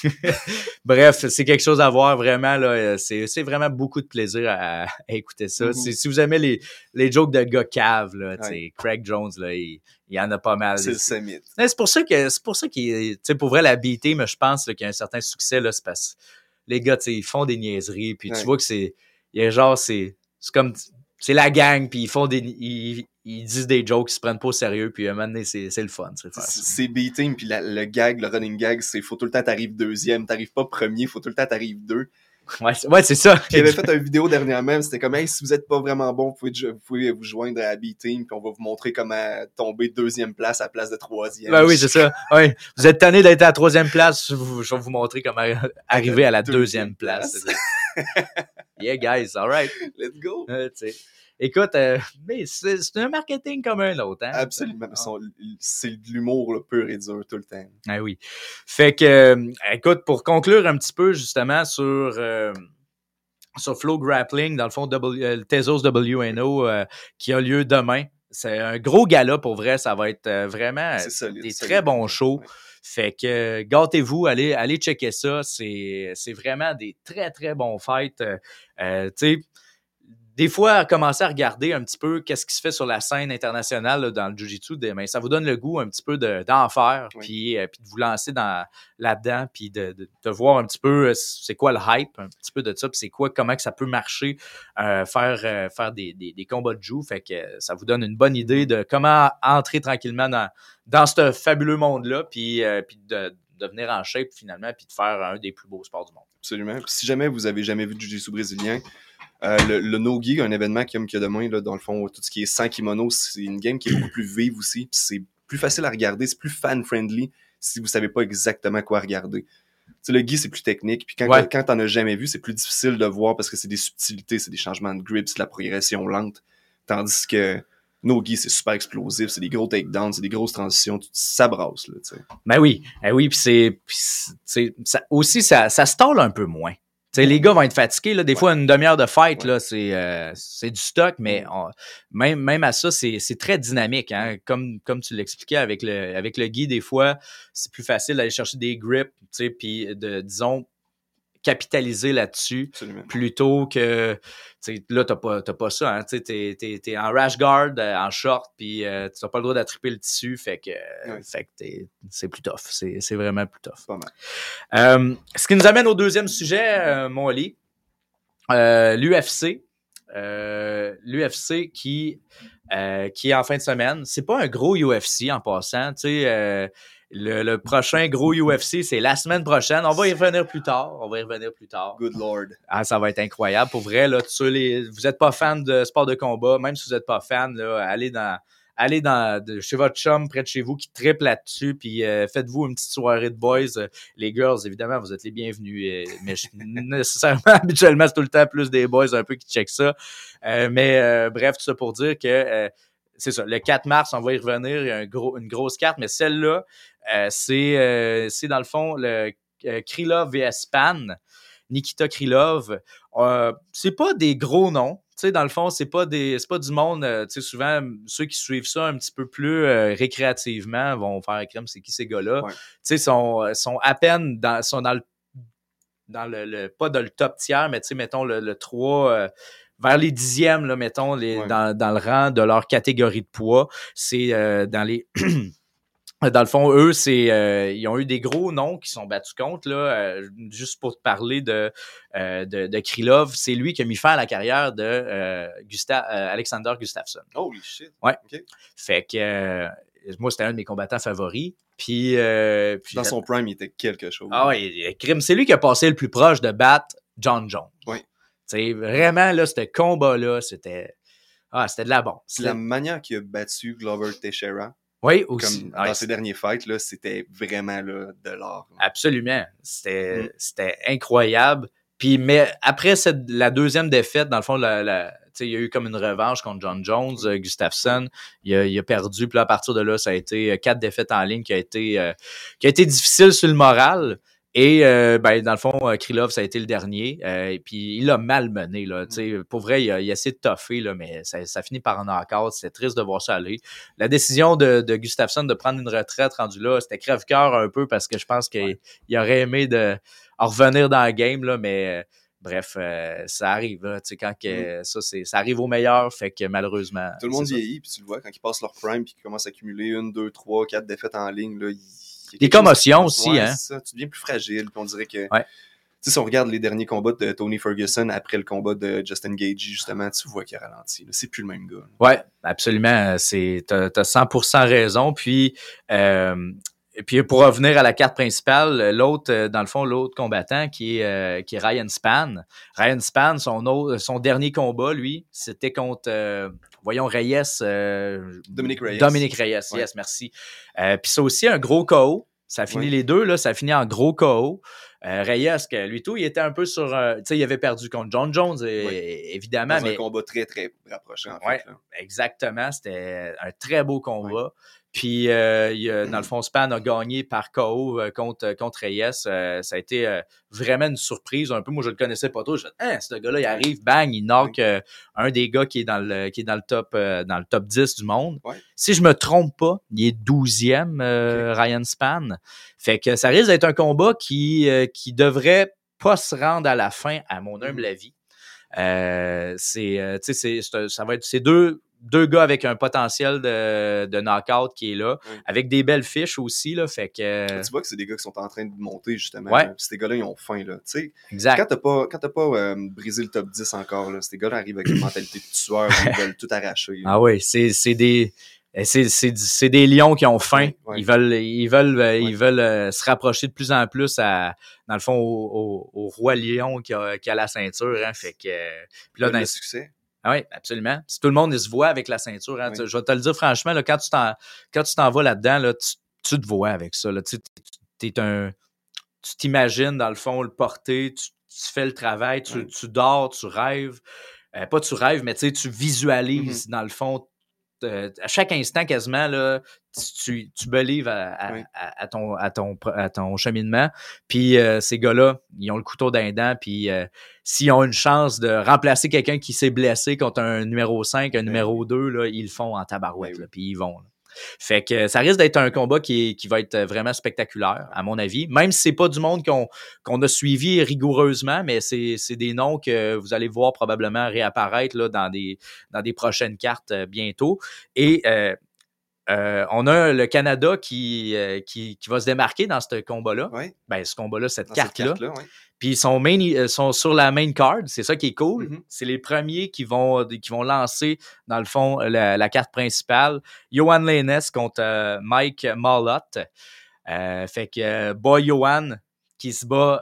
Bref, c'est quelque chose à voir vraiment là. C'est vraiment beaucoup de plaisir à, à écouter ça. Mhm. Si, si vous aimez les, les jokes de gars cave là, Ouais. Craig Jones là, il, il y en a pas mal. C'est le summit. Mais C'est pour ça que c'est pour ça qu'il pour vrai la BT mais je pense qu'il y a un certain succès là c'est parce que les gars tu sais ils font des niaiseries puis tu vois que c'est il y a genre c'est c'est comme c'est la gang, puis ils font des. Ils, ils disent des jokes, ils se prennent pas au sérieux, puis à un moment donné, c'est le fun. c'est beating, puis la- le gag, le running gag, c'est faut tout le temps t'arrives deuxième, t'arrives pas premier, faut tout le temps t'arrives deux. Ouais, c'est- ouais, c'est ça. Il avait fait une vidéo dernièrement, c'était comme hey, si vous êtes pas vraiment bon, vous pouvez, vous pouvez vous joindre à B-Team, puis on va vous montrer comment tomber deuxième place à la place de troisième. Ben oui, c'est ça. Ouais. Vous êtes tanné d'être à la troisième place, je vous- je vais vous montrer comment arriver à la deuxième Deuxième place. place. yeah, guys, all right. Let's go. Euh. Écoute, euh, mais c'est un marketing comme un autre. Hein? Absolument. Son- C'est de l'humour pur et dur tout le temps. Ah oui. Fait que, euh, écoute, pour conclure un petit peu justement sur, euh, sur Flow Grappling, dans le fond, W, le Tezos WNO qui a lieu demain. C'est un gros gala pour vrai. Ça va être vraiment solide. des solide. très bons shows. Ouais. Fait que gâtez-vous, allez, allez checker ça. C'est c'est vraiment des très, très bons fights. Euh, tu sais, des fois, commencer à regarder un petit peu qu'est-ce qui se fait sur la scène internationale là, dans le Jiu-Jitsu, ben, ça vous donne le goût un petit peu de- d'en faire, Oui. puis, euh, puis de vous lancer dans là-dedans, puis de, de, de voir un petit peu euh, c'est quoi le hype, un petit peu de ça, puis c'est quoi, comment que ça peut marcher, euh, faire, euh, faire des, des, des combats de joue. Fait que ça vous donne une bonne idée de comment entrer tranquillement dans, dans ce fabuleux monde-là, puis, puis de, de venir en shape finalement, puis de faire un des plus beaux sports du monde. Absolument. Puis si jamais vous avez jamais vu du Jiu-Jitsu brésilien, euh, le, le No-Gi, un événement qui qu'il y a de moins, là, dans le fond, tout ce qui est sans kimono, c'est une game qui est beaucoup plus vive aussi. C'est plus facile à regarder, c'est plus fan-friendly si vous savez pas exactement quoi regarder. Le gi, c'est plus technique. Puis quand, Ouais. quand t'en as jamais vu, c'est plus difficile de voir parce que c'est des subtilités, c'est des changements de grip, c'est de la progression lente. Tandis que No-Gi, c'est super explosif, c'est des gros takedowns, c'est des grosses transitions, tout ça brasse, là. Ben oui, ben oui, puis c'est, aussi ça, ça stall un peu moins. Sais, les gars vont être fatigués là. Des Ouais. fois, une demi-heure de fight Ouais. là, c'est euh, c'est du stock, mais on- même même à ça, c'est c'est très dynamique. Hein? Comme comme tu l'expliquais avec le avec le guide, des fois, c'est plus facile d'aller chercher des grips, tu sais, puis de disons capitaliser là-dessus plutôt que là t'as pas pas ça hein, tu t'es en rash guard euh, en short puis euh, tu n'as pas le droit d'attraper le tissu fait que, fait que c'est plus tough c'est, vraiment plus tough. Pas mal. Euh, ce qui nous amène au deuxième sujet euh, mon Euh, l'UFC l'UFC qui qui est en fin de semaine. C'est pas un gros UFC en passant tu sais le, le prochain gros UFC, c'est la semaine prochaine. On va y revenir plus tard. On va y revenir plus tard. Good lord. Ah, ça va être incroyable. Pour vrai, là, les, vous n'êtes pas fan de sport de combat, même si vous n'êtes pas fan, là, allez dans, allez dans, de- chez votre chum près de chez vous qui triple là-dessus, puis euh, faites-vous une petite soirée de boys. Les girls, évidemment, vous êtes les bienvenus. euh, mais je- nécessairement, habituellement, c'est tout le temps plus des boys un peu qui checkent ça. Euh, mais bref, tout ça pour dire que c'est ça. Le 4 mars, on va y revenir. Il y a un gros, une grosse carte, mais celle-là, c'est, euh, c'est dans le fond le euh, Krylov vs Span. Nikita Krylov. Euh, c'est pas des gros noms. Tu sais, dans le fond, c'est pas des, c'est pas du monde. euh, tu sais, souvent, ceux qui suivent ça un petit peu plus euh, récréativement vont faire crème. C'est qui ces gars-là? Ouais. Tu sais, sont, sont à peine dans, sont dans le, dans le, le- pas dans le top tiers, mais tu sais, mettons le, le 3 euh, vers les dixièmes, là, mettons, les, Ouais. dans, dans le rang de leur catégorie de poids. C'est euh, dans les. Dans le fond, eux, c'est euh, ils ont eu des gros noms qui sont battus contre. Là, euh, juste pour te parler de, euh, de, de Krylov, c'est lui qui a mis fin à la carrière de Alexander Gustafsson. Holy shit. Ouais. Fait que moi, c'était un de mes combattants favoris. Puis, puis Dans son prime, il était quelque chose. ah ouais, crime, c'est lui qui a passé le plus proche de battre John Jones. Oui. Sais, vraiment, là, ce combat-là, c'était. Ah, c'était de la bombe. C'est la manière qu'il a battu Glover Teixeira, Oui, aussi. comme Ouais, dans ses derniers fights, là, c'était vraiment là, de l'art. Absolument. C'était Mm. c'était incroyable. Puis, mais après cette, la deuxième défaite, dans le fond, la, la- il y a eu comme une revanche contre John Jones, euh, Gustafsson. Il a, il a perdu. Puis là, à partir de là, ça a été euh, quatre défaites en ligne qui a été, euh, qui a été difficile sur le moral. Et euh, ben, dans le fond, euh, Krylov, ça a été le dernier. Euh, et puis il a mal mené. Là, Pour vrai, il a, il a essayé de toffer, là, mais ça, ça finit par un knockout. C'était triste de voir ça aller. La décision de, de Gustafsson de prendre une retraite rendue là, c'était crève-cœur un peu parce que je pense qu'il il aurait aimé de en revenir dans le game, là, mais euh, bref, ça arrive. Là, tu sais, quand que, ça, c'est, ça arrive au meilleur, fait que malheureusement. Tout le monde ça. vieillit, puis tu le vois, quand ils passent leur prime, puis qu'ils commencent à accumuler une, deux, trois, quatre défaites en ligne, là, il- il y a Des chose- commotions aussi, Ouais, hein. ça. Tu deviens plus fragile, puis on dirait que. Ouais. Tu sais, si on regarde les derniers combats de Tony Ferguson après le combat de Justin Gagey, justement, tu vois qu'il a ralenti. C'est plus le même gars. là. Ouais, absolument. T'as, t'as 100% raison. Puis, euh, et puis pour revenir à la carte principale, l'autre, euh, dans le fond, l'autre combattant qui est, euh, qui est Ryan Span. Ryan Span, son, autre, son dernier combat, lui, c'était contre, euh, voyons, Reyes. euh, Dominique Reyes. Dominique Reyes, Ouais. yes, merci. Euh, puis c'est aussi un gros KO. Ça a fini Ouais. les deux, là, ça a fini en gros KO. Euh, Reyes, que lui tout, il était un peu sur. euh, tu sais, il avait perdu contre John Jones, évidemment, Dans mais un combat très, très rapproché, en Ouais. fait. Exactement, c'était un très beau combat. Puis, euh, il y a- dans le fond, Span a gagné par KO euh, contre, contre Reyes. Euh, ça a été euh, vraiment une surprise. Un peu, moi, je le connaissais pas trop. Je me hein, ce gars-là, il arrive, bang, il knock euh, un des gars qui est dans le, qui est dans le, top, dans le top 10 du monde. Ouais. Si je me trompe pas, il est 12e, euh, Ryan Span. Fait que ça risque d'être un combat qui, qui devrait pas se rendre à la fin, à mon humble Mhm. avis. Euh, c'est, tu sais, c'est- ça va être ces deux, deux gars avec un potentiel de, de knockout qui est là, avec des belles fiches aussi, là, fait que, Tu vois que c'est des gars qui sont en train de monter, justement. Ouais. Puis ces gars-là, ils ont faim, là. Tu sais, exact. quand t'as pas, quand pas euh, brisé le top 10 encore, là, ces gars-là arrivent avec une mentalité de tueur, ils veulent tout arracher. Ah oui, c'est, c'est des, euh, c'est, des lions qui ont faim. Ouais. Ils veulent, ils veulent, euh, Ouais. ils veulent euh, se rapprocher de plus en plus à, dans le fond, au, au- au roi lion qui a, qui a la ceinture, hein, fait que, euh, puis là, dans, le succès. Ah oui, absolument. Si tout le monde il se voit avec la ceinture, hein, Oui. tu- je vais te le dire franchement, là, quand tu t'en, quand tu t'en vas là-dedans, là, tu, tu te vois avec ça. Là, tu, t'es un, tu t'imagines dans le fond le porter, tu, fais le travail, tu, Oui. tu dors, tu rêves. Euh, pas tu rêves, mais tu tu visualises dans le fond. Euh, à chaque instant quasiment là, tu, tu belives à, à- Oui. à- à ton, à, ton, à ton cheminement. Puis euh, ces gars-là, ils ont le couteau d'un dent. Puis euh, s'ils ont une chance de remplacer quelqu'un qui s'est blessé contre un numéro 5, un numéro 2, là, ils le font en tabarouette. Ben oui. là, puis ils vont. là. Fait que ça risque d'être un combat qui, va être vraiment spectaculaire, à mon avis. Même si c'est pas du monde qu'on a suivi rigoureusement, mais c'est des noms que vous allez voir probablement réapparaître là, dans, des, dans des prochaines cartes euh, bientôt. Et euh, euh, on a le Canada qui, euh, qui, qui va se démarquer dans ce combat-là. Ben, ce combat-là, cette carte-là. Puis ils sont, main, ils sont sur la main card, c'est ça qui est cool. Mhm. C'est les premiers qui vont, qui vont lancer, dans le fond, la, la carte principale. Johan Lenes contre euh, Mike Mollott. Euh, fait que Boy Johan qui se bat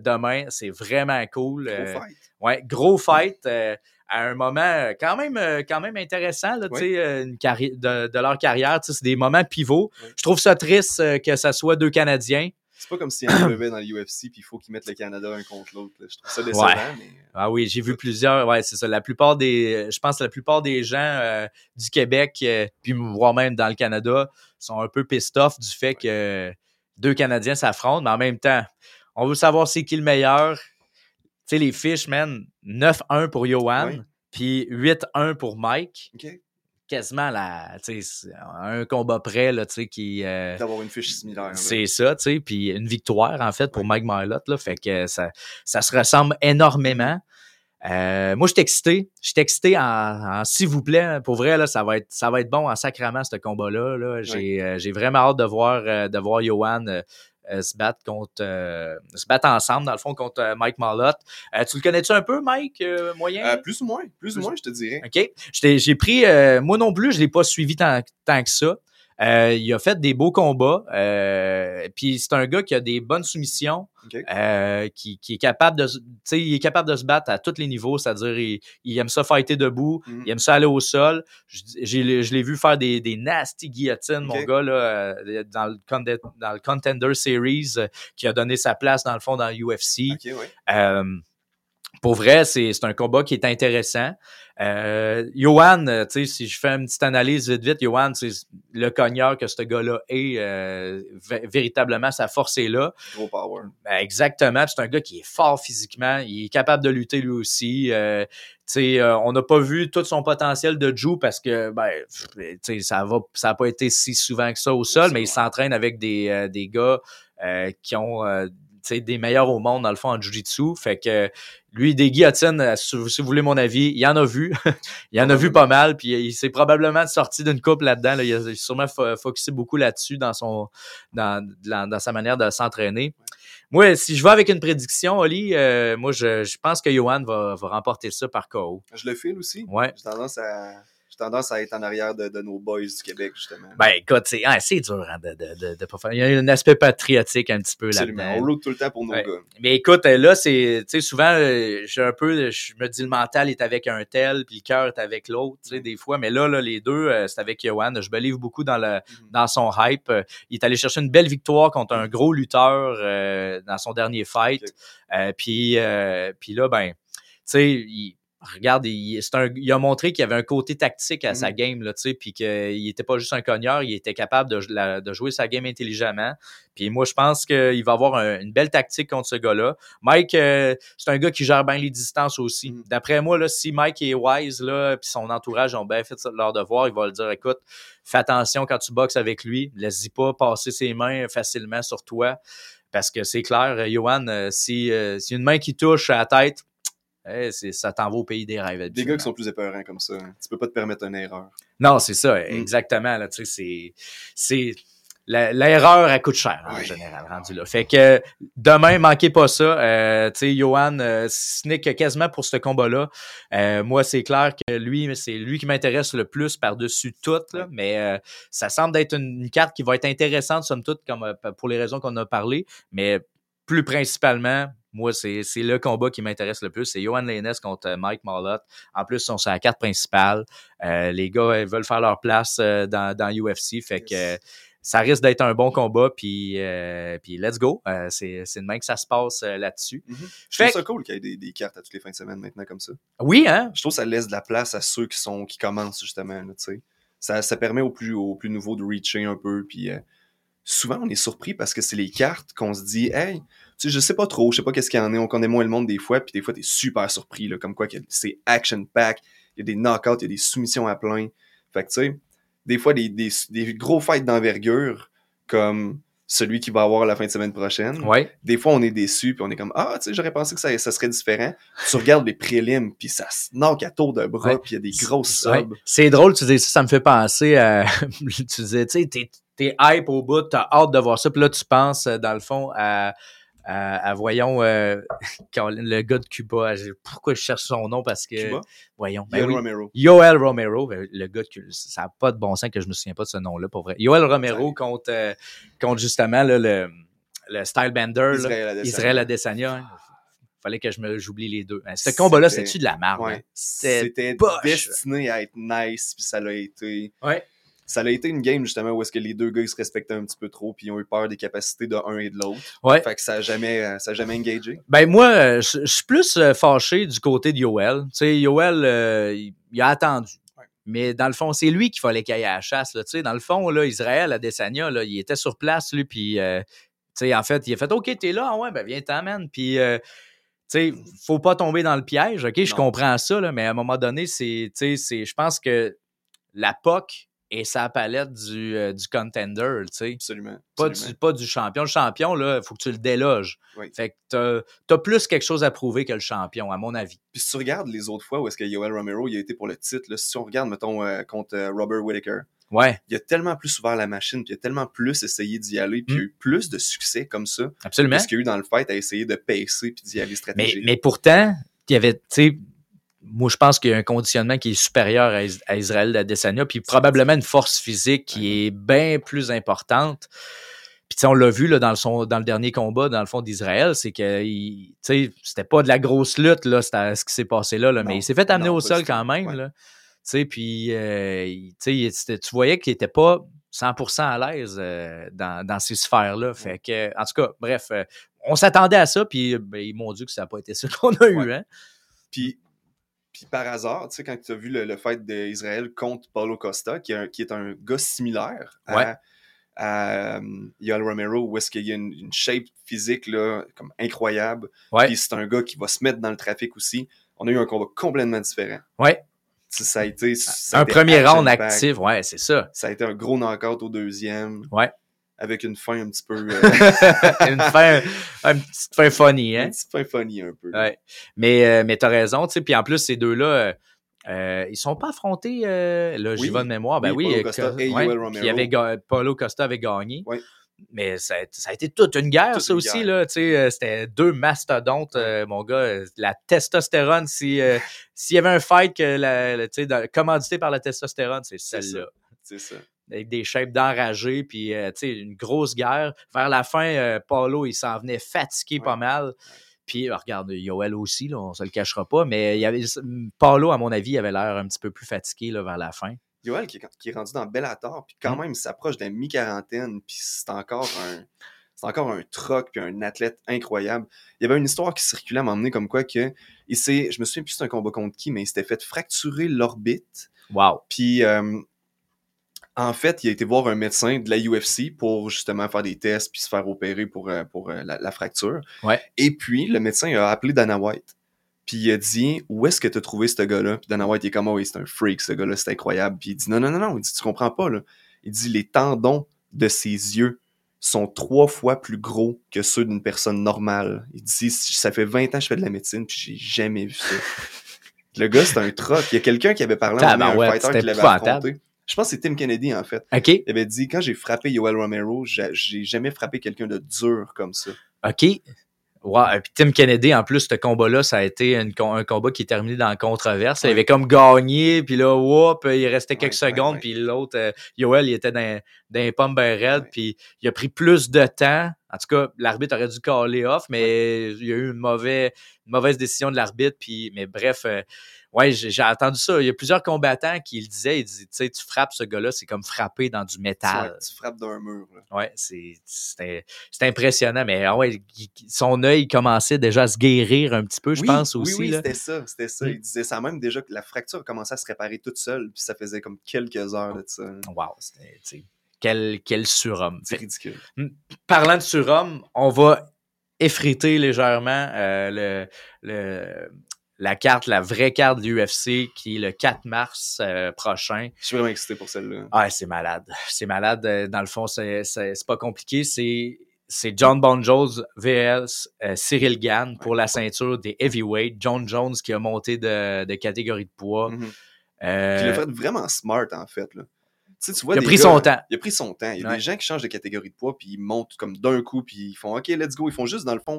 demain, c'est vraiment cool. Gros fight. Ouais, gros fight à un moment euh, quand même, euh, quand même intéressant là, euh, une de, de leur carrière. C'est des moments pivots. Je trouve ça triste que ça soit deux Canadiens. C'est pas comme s'il y en avait dans l'UFC puis il faut qu'ils mettent le Canada un contre l'autre. Je trouve ça décevant, Ouais. mais... Ah oui, j'ai vu plusieurs. Ouais, c'est ça. La plupart des, je pense que la plupart des gens euh, du Québec, euh, puis voire même dans le Canada, sont un peu pissed off du fait que deux Canadiens s'affrontent, mais en même temps, on veut savoir c'est qui le meilleur. Sais, les fiches, man, 9-1 pour Johan, puis 8-1 pour Mike. Quasiment la, un combat près, là, qui. euh, D'avoir une fiche similaire. c'est ça, tu sais, puis une victoire en fait pour Mike Marlott, là, fait que ça, ça se ressemble énormément. Euh, moi, je suis excité. Je suis excité en, en s'il vous plaît. Pour vrai, là, ça va être, ça va être bon en sacrament, ce combat-là. Là. J'ai, euh, j'ai vraiment hâte de voir, euh, de voir Johan se battre contre, euh, se battre ensemble, dans le fond, contre euh, Mike Marlott. Euh, tu le connais-tu un peu, Mike, euh, moyen? Euh, plus ou moins, plus, Plus- ou moins, je te dirais. OK. J'ai pris, euh, moi non plus, je l'ai pas suivi tant, tant que ça. Euh, il a fait des beaux combats. Euh, puis c'est un gars qui a des bonnes soumissions, euh, qui, qui est capable de, il est capable de se battre à tous les niveaux. C'est-à-dire, il, il aime ça fighter debout, Mhm. il aime ça aller au sol. Je, l'ai vu faire des, des nasty guillotines, mon gars, là, euh, dans, le, dans le Contender Series, qui a donné sa place, dans le fond, dans l'UFC. Ouais. Euh, pour vrai, c'est c'est un combat qui est intéressant. Euh, Johan, euh, tu sais, si je fais une petite analyse vite vite, Johan, c'est le cogneur que ce gars-là est. euh, vé- véritablement, sa force est là. Gros power. Ben, exactement. C'est un gars qui est fort physiquement. Il est capable de lutter lui aussi. Euh, tu sais, euh, on n'a pas vu tout son potentiel de Joe parce que ben, pff, tu sais, ça va, ça n'a pas été si souvent que ça au sol, mais il s'entraîne avec des, euh, des gars euh, qui ont euh, des meilleurs au monde, dans le fond, en Jiu-Jitsu. Fait que lui, des guillotines, euh, si vous si vous voulez mon avis, il en a vu. il en a vu pas mal. Puis il s'est probablement sorti d'une coupe là-dedans. là. Il a sûrement fo- focusé beaucoup là-dessus dans son dans, dans, dans sa manière de s'entraîner. Moi, si je vais avec une prédiction, Oli, euh, moi, je, je pense que Johan va, va remporter ça par KO. Je le file aussi. Ouais. J'ai tendance à, j'ai tendance à être en arrière de, de nos boys du Québec, justement. Ben, écoute, c'est ah, dur hein, de, de, de, pas faire. Il y a un aspect patriotique un petit peu là-dedans. On route tout le temps pour nos Ouais. gars. Mais écoute, euh, là, c'est, tu sais, souvent, euh, j'ai un peu, je me dis le mental est avec un tel, puis le cœur est avec l'autre, tu sais, des fois. Mais là, là, les deux, euh, c'est avec Johan. Je me livre beaucoup dans le, Mhm. dans son hype. Il est allé chercher une belle victoire contre un gros lutteur euh, dans son dernier fight. Euh, puis, euh, puis là, ben, tu sais, il- Regarde, il, c'est un, il a montré qu'il y avait un côté tactique à sa Mhm. game, là, tu sais, puis qu'il était pas juste un cogneur, il était capable de, la- de jouer sa game intelligemment. Puis moi, je pense qu'il va avoir un- une belle tactique contre ce gars-là. Mike, euh, c'est un gars qui gère bien les distances aussi. Mhm. D'après moi, là, si Mike est wise, là, puis son entourage ont bien fait leur devoir, il va le dire, écoute, fais attention quand tu boxes avec lui, laisse-y pas passer ses mains facilement sur toi. Parce que c'est clair, Johan, euh, si, euh, si une main qui touche à la tête, eh, ça t'en va au pays des rêves. Des gars qui sont plus épeurants comme ça. hein. Tu peux pas te permettre une erreur. Non, c'est ça, Mm. exactement. Là, tu sais, c'est, c'est la- l'erreur, elle coûte cher en général, rendu là. Fait que demain, manquez pas ça. Euh, tu sais, Johan, euh, ce n'est que quasiment pour ce combat-là. Euh, moi, c'est clair que lui, c'est lui qui m'intéresse le plus par-dessus tout. Là, mais euh, ça semble être une, une carte qui va être intéressante, somme toute, comme pour les raisons qu'on a parlé. Mais plus principalement, moi, c'est c'est le combat qui m'intéresse le plus. C'est Johan Lainez contre euh, Mike Marlotte. En plus, ils sont sur la carte principale. Euh, les gars ils veulent faire leur place euh, dans, dans UFC. Fait que euh, ça risque d'être un bon combat. Puis, puis let's go. C'est de même que ça se passe là-dessus. Mhm. Je trouve ça que- cool qu'il y ait des, des cartes à toutes les fins de semaine maintenant comme ça. Oui, hein? Je trouve que ça laisse de la place à ceux qui sont qui commencent justement. Là, ça, ça permet aux plus, aux plus nouveaux de reacher un peu. Puis souvent, on est surpris parce que c'est les cartes qu'on se dit Hey, tu sais, je sais pas trop, je sais pas qu'est-ce qu'il y en a, on connaît moins le monde des fois, puis des fois, t'es super surpris, là, comme quoi c'est action-pack, il y a des knockouts, il y a des soumissions à plein. Fait que, tu sais, des fois, des, des, des gros fights d'envergure, comme celui qui va avoir la fin de semaine prochaine, Ouais. des fois, on est déçu, puis on est comme Ah, tu sais, j'aurais pensé que ça, ça serait différent. Tu regardes les prélims, puis ça se knock à tour de bras, Ouais. puis il y a des grosses Ouais. subs. C'est drôle, tu dis ça, ça me fait penser à. tu disais, tu sais, t'es, t'es hype au bout, t'as hâte de voir ça, puis là, tu penses, euh, dans le fond, à. À, à, voyons euh, quand le gars de Cuba pourquoi je cherche son nom parce que Cuba? voyons ben Yoel oui. Romero. Yoel Romero, ben, le gars de ça n'a pas de bon sens que je me souviens pas de ce nom-là, pour vrai. Yoel Romero contre, euh, contre justement là, le, le Style Bender, là, Israël Adesanya. Hein. Fallait que je me j'oublie les deux. Hein, Ce combat-là, C'était- de la merde? hein? Ouais. C'était destiné à être nice, puis ça l'a été. Ouais. Ça a été une game justement où est-ce que les deux gars ils se respectaient un petit peu trop, puis ils ont eu peur des capacités de un et de l'autre. Ouais. Fait que ça a jamais, euh, ça a jamais engagé. Ben moi, euh, je je suis plus euh, fâché du côté de Yoel. Tu sais, Yoel, euh, il, a attendu. Ouais. Mais dans le fond, c'est lui qu'il fallait qu'il aille à la chasse. Là. Dans le fond, là, Israël, à Desania, là, il était sur place, lui, puis euh, en fait, il a fait OK, t'es là, Ah ouais, ben viens t'amène. Puis euh, sais, faut pas tomber dans le piège, OK? Je comprends ça, là, mais à un moment donné, c'est, je pense que la POC est sa palette du, euh, du contender, tu sais. Absolument. Pas absolument. du, pas du champion. Le champion, là, il faut que tu le déloges. Oui. Fait que t'as, t'as plus quelque chose à prouver que le champion, à mon avis. Puis si tu regardes les autres fois où est-ce que Yoel Romero il a été pour le titre, là, si on regarde, mettons, euh, contre euh, Robert Whittaker, Ouais, il a tellement plus ouvert la machine, puis il a tellement plus essayé d'y aller, puis il a eu plus de succès comme ça, absolument. parce qu'il y a eu dans le fight à essayer de pacer puis d'y aller Mais, stratégique. mais pourtant, il y avait, tu sais, moi, je pense qu'il y a un conditionnement qui est supérieur à, Is- à Israël d'Adesanya, puis probablement une force physique qui est bien plus importante. Puis, on l'a vu là, dans, le son, dans le dernier combat, dans le fond d'Israël, c'est que, c'était pas de la grosse lutte, là, c'était ce qui s'est passé là, là mais il s'est fait amener non, au sol quand même, ouais. là. Tu sais, puis, euh, tu voyais qu'il était pas 100% à l'aise euh, dans, dans ces sphères-là. Fait que, en tout cas, bref, euh, on s'attendait à ça, puis ben, ils m'ont dit que ça n'a pas été ça qu'on a eu, hein. Puis, puis par hasard, tu sais, quand tu as vu le, le fight d'Israël contre Paulo Costa, qui est un, qui est un gars similaire à, Ouais. à, euh, Yoel Romero, où est-ce qu'il y a une, une shape physique là, comme incroyable. Ouais. Puis c'est un gars qui va se mettre dans le trafic aussi. On a eu un combat complètement différent. Ouais. Ça a été, ça a Un été premier round actif, ouais, c'est ça. Ça a été un gros knockout au deuxième. Ouais. Avec une fin un petit peu. euh, une fin, une petite fin funny, hein? une petite fin funny un peu. Ouais. Mais, euh, mais t'as raison, tu sais. Puis en plus, ces deux-là, euh, euh, ils sont pas affrontés, là, j'y vais de mémoire. Ben Oui, oui, Paulo Costa Co- et ouais, puis avait Paulo Costa avait gagné. Oui. Mais ça, a- ça a été toute une guerre, Toute ça une aussi, guerre. là. Tu sais, c'était deux mastodontes, euh, mon gars. La testostérone, si, euh, s'il y avait un fight que la, dans- commandité par la testostérone, c'est C'est celle-là C'est ça. Avec des shapes d'enragés, puis euh, une grosse guerre. Vers la fin, euh, Paulo, il s'en venait fatigué Ouais. pas mal. Puis, euh, regarde, Yoel aussi, là, on se le cachera pas, mais il y avait, Paulo, à mon avis, avait l'air un petit peu plus fatigué là, vers la fin. Yoel qui est, qui est rendu dans Bellator, puis quand Mm. même, il s'approche de la mi-quarantaine, puis c'est encore un. C'est encore un troc puis un athlète incroyable. Il y avait une histoire qui circulait à m'emmener comme quoi que il je me souviens plus c'est un combat contre qui, mais il s'était fait fracturer l'orbite. Wow. Puis euh, en fait, il a été voir un médecin de la UFC pour justement faire des tests puis se faire opérer pour, euh, pour euh, la, la fracture. Ouais. Et puis le médecin a appelé Dana White. Puis il a dit Où est-ce que tu as trouvé ce gars-là? Puis Dana White il est comme Oh, c'est un freak, ce gars-là, c'est incroyable. Puis il dit Non, non, non, non. Il dit Tu comprends pas, là. Il dit Les tendons de ses yeux sont trois fois plus gros que ceux d'une personne normale. Il dit Ça fait 20 ans que je fais de la médecine, puis j'ai jamais vu ça. Le gars, c'est un troc. Il y a quelqu'un qui avait parlé à un fighter qui l'avait épouvantable. Je pense que c'est Tim Kennedy, en fait. OK. Il avait dit Quand j'ai frappé Yoel Romero, j'ai jamais frappé quelqu'un de dur comme ça. OK. Ouais, puis Tim Kennedy, en plus, ce combat-là, ça a été une un combat qui est terminé dans la controverse. Il avait comme gagné, puis là, whoop, il restait quelques Ouais, secondes, ouais. puis l'autre, euh, Yoel, il était dans, ben raides, Ouais. puis il a pris plus de temps. En tout cas, l'arbitre aurait dû caller off, mais il y a eu une mauvaise décision de l'arbitre. Puis, mais bref, euh, ouais, j'ai entendu ça. Il y a plusieurs combattants qui le disaient. Ils disaient, tu sais, tu frappes ce gars-là, c'est comme frapper dans du métal. Ouais, tu frappes d'un mur. là. Ouais, c'est impressionnant, mais ah ouais, son œil commençait déjà à se guérir un petit peu, je pense oui, aussi. Oui, c'était ça, c'était ça. Mm. Il disait ça même déjà que la fracture a commencé à se réparer toute seule, puis ça faisait comme quelques heures de ça. Wow, c'était tu quel, quel surhomme. C'est ridicule. parlant de surhomme, on va effriter légèrement euh, le, le- la carte, la vraie carte de l'UFC qui est le 4 mars euh, prochain. Je suis vraiment excité pour celle-là. Ah, c'est malade. C'est malade. Euh, Dans le fond, c'est pas compliqué. C'est c'est John Bon Jones vs euh, Cyril Gann pour la ceinture des heavyweight. John Jones qui a monté de, de catégorie de poids. Mhm. Euh, il a fait vraiment smart, en fait. Là. Tu sais, tu vois il a pris gars- son temps. Il a pris son temps. Il y a Ouais. des gens qui changent de catégorie de poids, puis ils montent comme d'un coup, puis ils font OK, let's go. Ils font juste, dans le fond,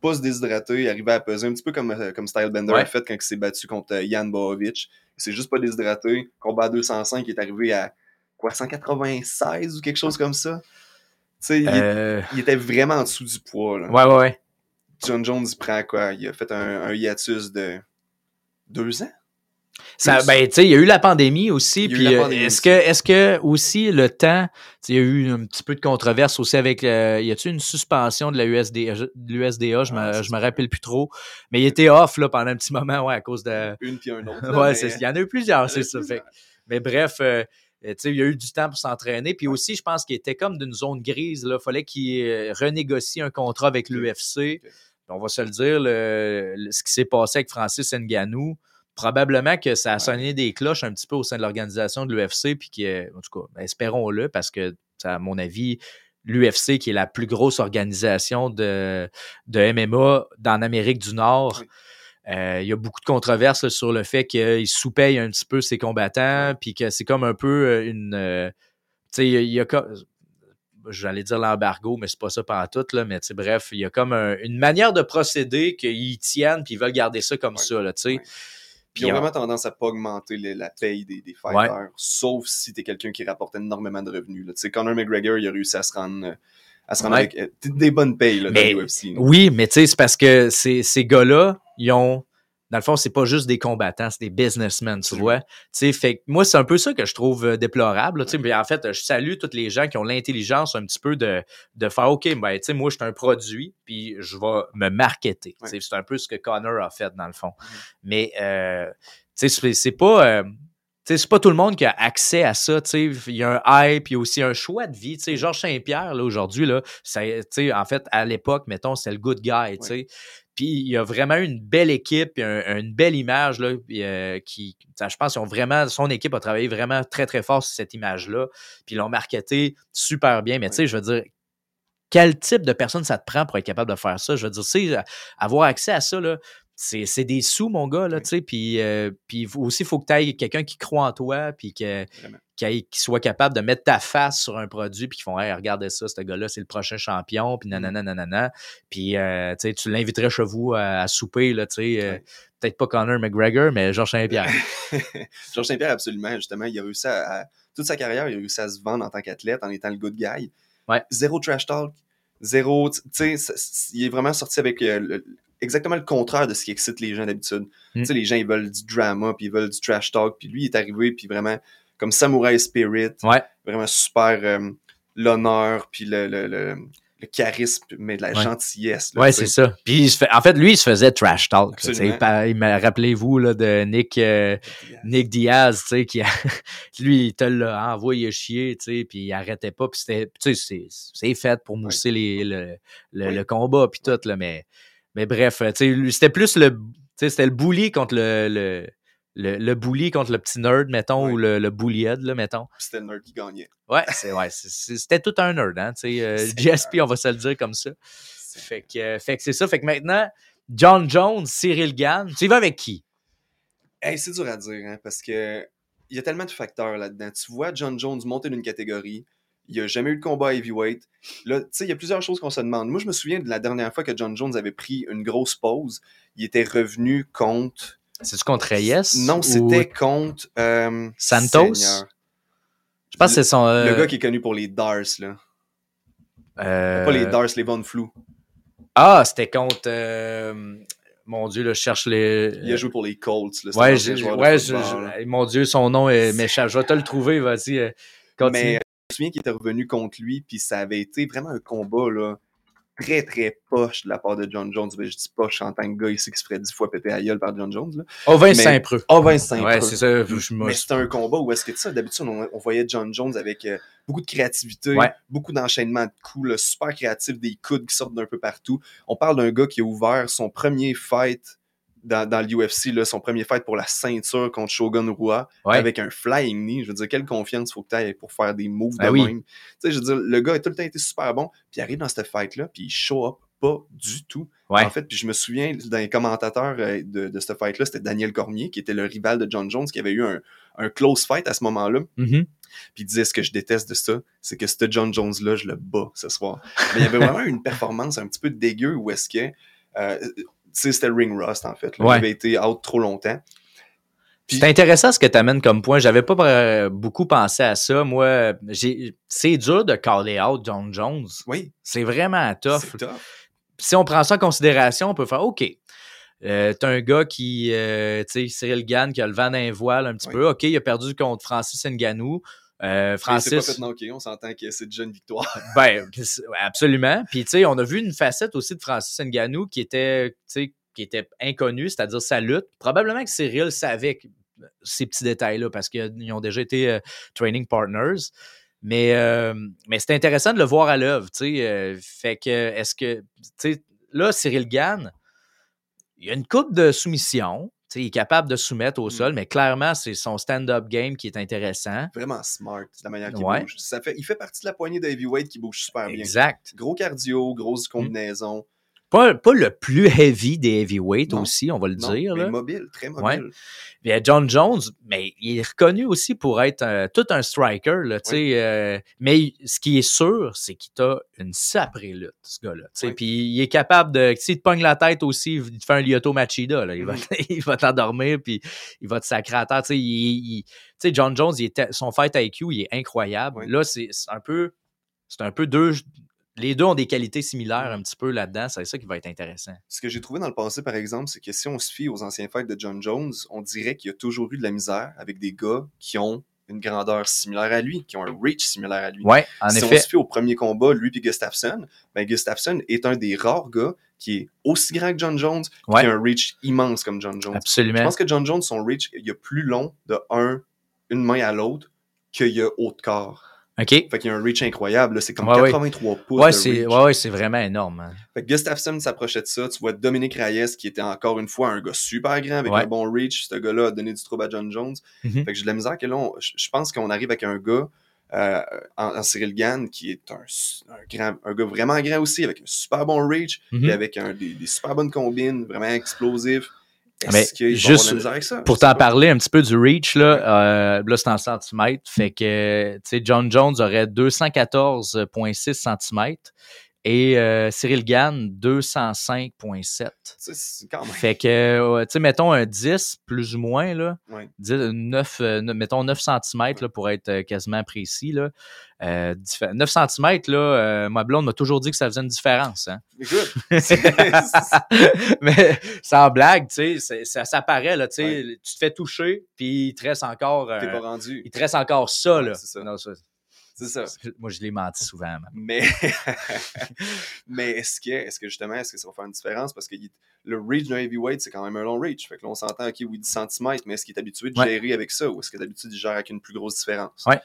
pas se déshydrater, arriver à peser, un petit peu comme, euh, comme Stylebender Ouais. a fait quand il s'est battu contre euh, Jan Bohovic. Il s'est juste pas déshydraté. Combat à 205, il est arrivé à quoi, 196 ou quelque chose comme ça? Tu sais, il, Euh, il était vraiment en dessous du poids. Là. ouais, ouais, ouais. John Jones, il prend quoi? Il a fait un, un hiatus de deux ans? Ça, ben, tu sais, il y a eu la pandémie aussi. Puis, euh, est-ce que, est-ce que aussi le temps, il y a eu un petit peu de controverse aussi avec, euh, y a-tu une suspension de la USDA, de l'USDA, je Ah, me, je rappelle plus trop, mais il était off là pendant un petit moment, ouais, à cause de, Une puis un autre. là, ouais, mais- c'est, il y en a eu plusieurs, c'est ça. Fait, mais bref, euh, il y a eu du temps pour s'entraîner. Puis aussi, je pense qu'il était comme d'une zone grise. Il fallait qu'il euh, renégocie un contrat avec l'UFC. On va se le dire, le- le- ce qui s'est passé avec Francis Ngannou, probablement que ça a sonné des cloches un petit peu au sein de l'organisation de l'UFC. Puis que, en tout cas, ben, espérons-le, parce que, à mon avis, l'UFC, qui est la plus grosse organisation de, de MMA dans l'Amérique du Nord, Oui. euh, il y a beaucoup de controverses là, sur le fait qu'ils sous-payent un petit peu ses combattants, puis que c'est comme un peu euh, une. euh, tu sais, il y a- comme- J'allais dire l'embargo, mais c'est pas ça pendant tout, là. Mais tu sais, bref, il y a comme un- une manière de procéder qu'ils tiennent, puis ils veulent garder ça comme Ouais, ça, là, tu sais. ouais. Puis ils ont vraiment tendance à pas augmenter les- la paye des, des fighters, sauf si t'es quelqu'un qui rapporte énormément de revenus. Tu sais, Conor McGregor, il a réussi à se rendre, à se rendre Ouais. avec euh, des bonnes payes là, Mais- dans l'UFC. Oui, mais tu sais, c'est parce que ces, ces gars-là, ils ont. Dans le fond, c'est pas juste des combattants, c'est des businessmen, tu vois. Tu sais, fait que moi, c'est un peu ça que je trouve euh, déplorable. là, tu sais. Mais en fait, je salue tous les gens qui ont l'intelligence un petit peu de, de faire OK, ben, tu sais, moi, je suis un produit, puis je vais me marketer. Tu sais, C'est un peu ce que Connor a fait, dans le fond. Mais, euh, tu sais, c'est- pas. euh, c'est pas tout le monde qui a accès à ça. Il y a un hype, il y a aussi un choix de vie. tu sais. Georges Saint-Pierre, là, aujourd'hui, là, ça- en fait, à l'époque, mettons, c'était le good guy. tu sais. Puis il y a vraiment une belle équipe, un- une belle image là, puis, euh, qui, je pense, qu'ils ont vraiment, son équipe a travaillé vraiment très très fort sur cette image-là, puis ils l'ont marketé super bien. Mais tu sais, je veux dire, quel type de personne ça te prend pour être capable de faire ça? Je veux dire, tu sais, avoir accès à ça là. C'est c'est des sous, mon gars, là, Oui. tu sais. Puis, euh, puis aussi, il faut que tu aies quelqu'un qui croit en toi, puis que, qui, soit capable de mettre ta face sur un produit, puis qui font, hey, regardez ça, ce gars-là, c'est le prochain champion, puis nanana, nanana. Puis, euh, tu sais, tu l'inviterais chez vous à, à souper, là, tu sais. euh. Peut-être pas Connor McGregor, mais Georges Saint-Pierre. Georges Saint-Pierre, absolument. Justement, il a réussi à, à- Toute sa carrière, il a réussi à se vendre en tant qu'athlète en étant le good guy. Ouais. Zéro trash talk. Zéro. Tu sais, il est vraiment sorti avec euh, le- exactement le contraire de ce qui excite les gens d'habitude. Mm. Tu sais, les gens, ils veulent du drama, puis ils veulent du trash talk. Puis lui, il est arrivé, puis vraiment, comme Samurai Spirit. Ouais. Vraiment super. euh, L'honneur, puis le, le, le, le charisme, mais de la Ouais. gentillesse. là, Ouais, c'est ça. Puis, il se fait- en fait, lui, il se faisait trash talk. Rappelez-vous de Nick, euh, Nick Diaz, tu sais, qui a, lui, il te l'a envoyé chier, tu sais, puis il arrêtait pas, puis c'était, tu sais, c'est- fait pour mousser les, le, le, Oui. le combat, puis tout, là, mais, mais bref, lui, c'était plus le, c'était le bully contre le, le, le, le bully contre le petit nerd, mettons, ou le, le bullyhead, là, mettons. C'était le nerd qui gagnait. Ouais, c'est, ouais, c'était tout un nerd, hein, tu sais, euh, GSP, on va se le dire comme ça. Fait que, euh, fait que c'est ça, fait que maintenant, John Jones, Cyril Gann, tu y vas avec qui? Hey, c'est dur à dire, hein, parce que il y a tellement de facteurs là-dedans. Tu vois John Jones monter d'une catégorie, il n'y a jamais eu de combat heavyweight. Là, tu sais, il y a plusieurs choses qu'on se demande. Moi, je me souviens de la dernière fois que John Jones avait pris une grosse pause. Il était revenu contre. C'est-tu contre Reyes? Non, ou- c'était contre. euh, Santos? Seigneur. Je pense que c'est son. euh, Le gars qui est connu pour les Dars, là. euh, Pas les Dars, les Von Flou. Ah, c'était contre. Mon Dieu, là, je cherche les. Il a joué pour les Colts. Là, Ouais, ouais je- je- mon Dieu, son nom est méchant. Je vais te le trouver, vas-y. Continue. Mais je me souviens qu'il était revenu contre lui, puis ça avait été vraiment un combat là, très très poche de la part de John Jones. Ben, je dis poche en tant que gars ici qui se ferait dix fois péter à gueule par John Jones. Là. Oh, Vince mais- Saint-Preux. Oh, Vincent. Ouais, c'est ça. Je Mais c'était un combat où est-ce que tu sais, d'habitude, on, on voyait John Jones avec euh, beaucoup de créativité, Ouais. beaucoup d'enchaînement de coups, là, super créatif, des coudes qui sortent d'un peu partout. On parle d'un gars qui a ouvert son premier fight dans, dans l'UFC, son premier fight pour la ceinture contre Shogun Rua Ouais. avec un flying knee. Je veux dire, quelle confiance faut que tu aies pour faire des moves Ben de oui. même. Tu sais, je veux dire, le gars a tout le temps été super bon, puis il arrive dans cette fight-là, puis il show up pas du tout. Ouais. En fait, puis je me souviens d'un commentateur euh, de, de cette fight-là, c'était Daniel Cormier, qui était le rival de John Jones, qui avait eu un, un close fight à ce moment-là. Mhm. Puis il disait ce que je déteste de ça, c'est que ce John Jones-là, je le bats ce soir. Mais il y avait vraiment une performance un petit peu dégueu où est-ce que. euh, c'était le ring rust en fait. là. Ouais. Il avait été out trop longtemps. Puis- C'est intéressant ce que tu amènes comme point. J'avais pas euh, beaucoup pensé à ça. Moi, c'est dur de caller out John Jones. Oui, C'est vraiment tough. c'est tough. si on prend ça en considération, on peut faire OK. Euh, T'as un gars qui, euh, tu sais, Cyril Gann, qui a le vent d'un voile un petit Oui. peu. OK, il a perdu contre Francis Nganou. Euh, c'est pas Francis, fait knocker, on s'entend que c'est déjà une victoire. ben, absolument. Puis, tu sais, on a vu une facette aussi de Francis Nganou qui était, qui était inconnue, c'est-à-dire sa lutte. Probablement que Cyril savait que- ces petits détails-là parce qu'ils ont déjà été euh, training partners. Mais, euh, mais c'est intéressant de le voir à l'œuvre, tu sais. euh, fait que, est-ce que, tu sais, là, Cyril Gann, il y a une coupe de soumission. Tu sais, il est capable de soumettre au Mm. sol, mais clairement, c'est son stand-up game qui est intéressant. Vraiment smart, la manière qu'il Ouais. bouge. Ça fait, il fait partie de la poignée de heavyweight qui bouge super bien. Exact. Gros cardio, grosse Mm. Pas, pas le plus heavy des heavyweights aussi, on va le Non, dire. mais là. mobile, très mobile. Ouais. Euh, John Jones, mais il est reconnu aussi pour être euh, tout un striker. Là, tu sais, euh, mais ce qui est sûr, c'est qu'il t'a une saprée lutte, ce gars-là. Oui. Puis il est capable de. S'il te pogne la tête aussi, il te fait un Lyoto Machida. Là, il va, Mhm. il va t'endormir, puis il va te sacrer à terre. Tu sais, il- John Jones, il est, son fight IQ, il est incroyable. Oui. Là, c'est c'est un peu. C'est un peu deux. Les deux ont des qualités similaires un petit peu là-dedans. C'est ça qui va être intéressant. Ce que j'ai trouvé dans le passé, par exemple, c'est que si on se fie aux anciens fights de John Jones, on dirait qu'il y a toujours eu de la misère avec des gars qui ont une grandeur similaire à lui, qui ont un reach similaire à lui. Ouais, en si on se fie au premier combat, lui et Gustafsson, ben Gustafsson est un des rares gars qui est aussi grand que John Jones, Ouais. qui a un reach immense comme John Jones. Je Absolument. pense que John Jones, son reach, il est plus long de 1 une main à l'autre qu'il y a haut de corps. OK. Fait qu'il y a un reach incroyable. là. C'est comme Ouais, ouais. 83 pouces. Ouais, c'est ouais, vraiment énorme. hein. Fait que Gustafsson s'approchait de ça. Tu vois Dominique Reyes, qui était encore une fois un gars super grand avec un bon reach. Ce gars-là a donné du trouble à John Jones. Mhm. Fait que j'ai de la misère que là, on- je pense qu'on arrive avec un gars euh, en, en Cyril Gann qui est un, un, grand, un gars vraiment grand aussi, avec un super bon reach, Mhm. puis avec un, des, des super bonnes combines, vraiment explosifs. Mais juste avec ça? Pour t'en parler un petit peu du reach, là, euh, là c'est en centimètres. Fait que, tu sais, John Jones aurait 214,6 centimètres et euh, Cyril Gann 205,7. Tu sais, c'est quand même. Fait que, tu sais, mettons un 10 plus ou moins, là, Ouais. 10, 9, euh, mettons 9 cm là, pour être euh, quasiment précis. Là. Euh, diffé- 9 cm, là, ma blonde m'a toujours dit que ça faisait une différence. Hein. Écoute, Mais sans blague, tu sais, ça, ça paraît, là, tu sais, Ouais. tu te fais toucher, puis il te reste encore, t'es pas rendu. il te reste encore ça, là. Ça. Non, ça- C'est ça. moi, je l'ai menti souvent. Mais, mais est-ce que, est-ce que justement, est-ce que ça va faire une différence? Parce que le reach d'un heavyweight, c'est quand même un long reach. Fait que là, on s'entend, OK, oui, 10 cm, mais est-ce qu'il est habitué de Ouais. gérer avec ça? Ou est-ce que d'habitude, il gère avec une plus grosse différence? Ouais.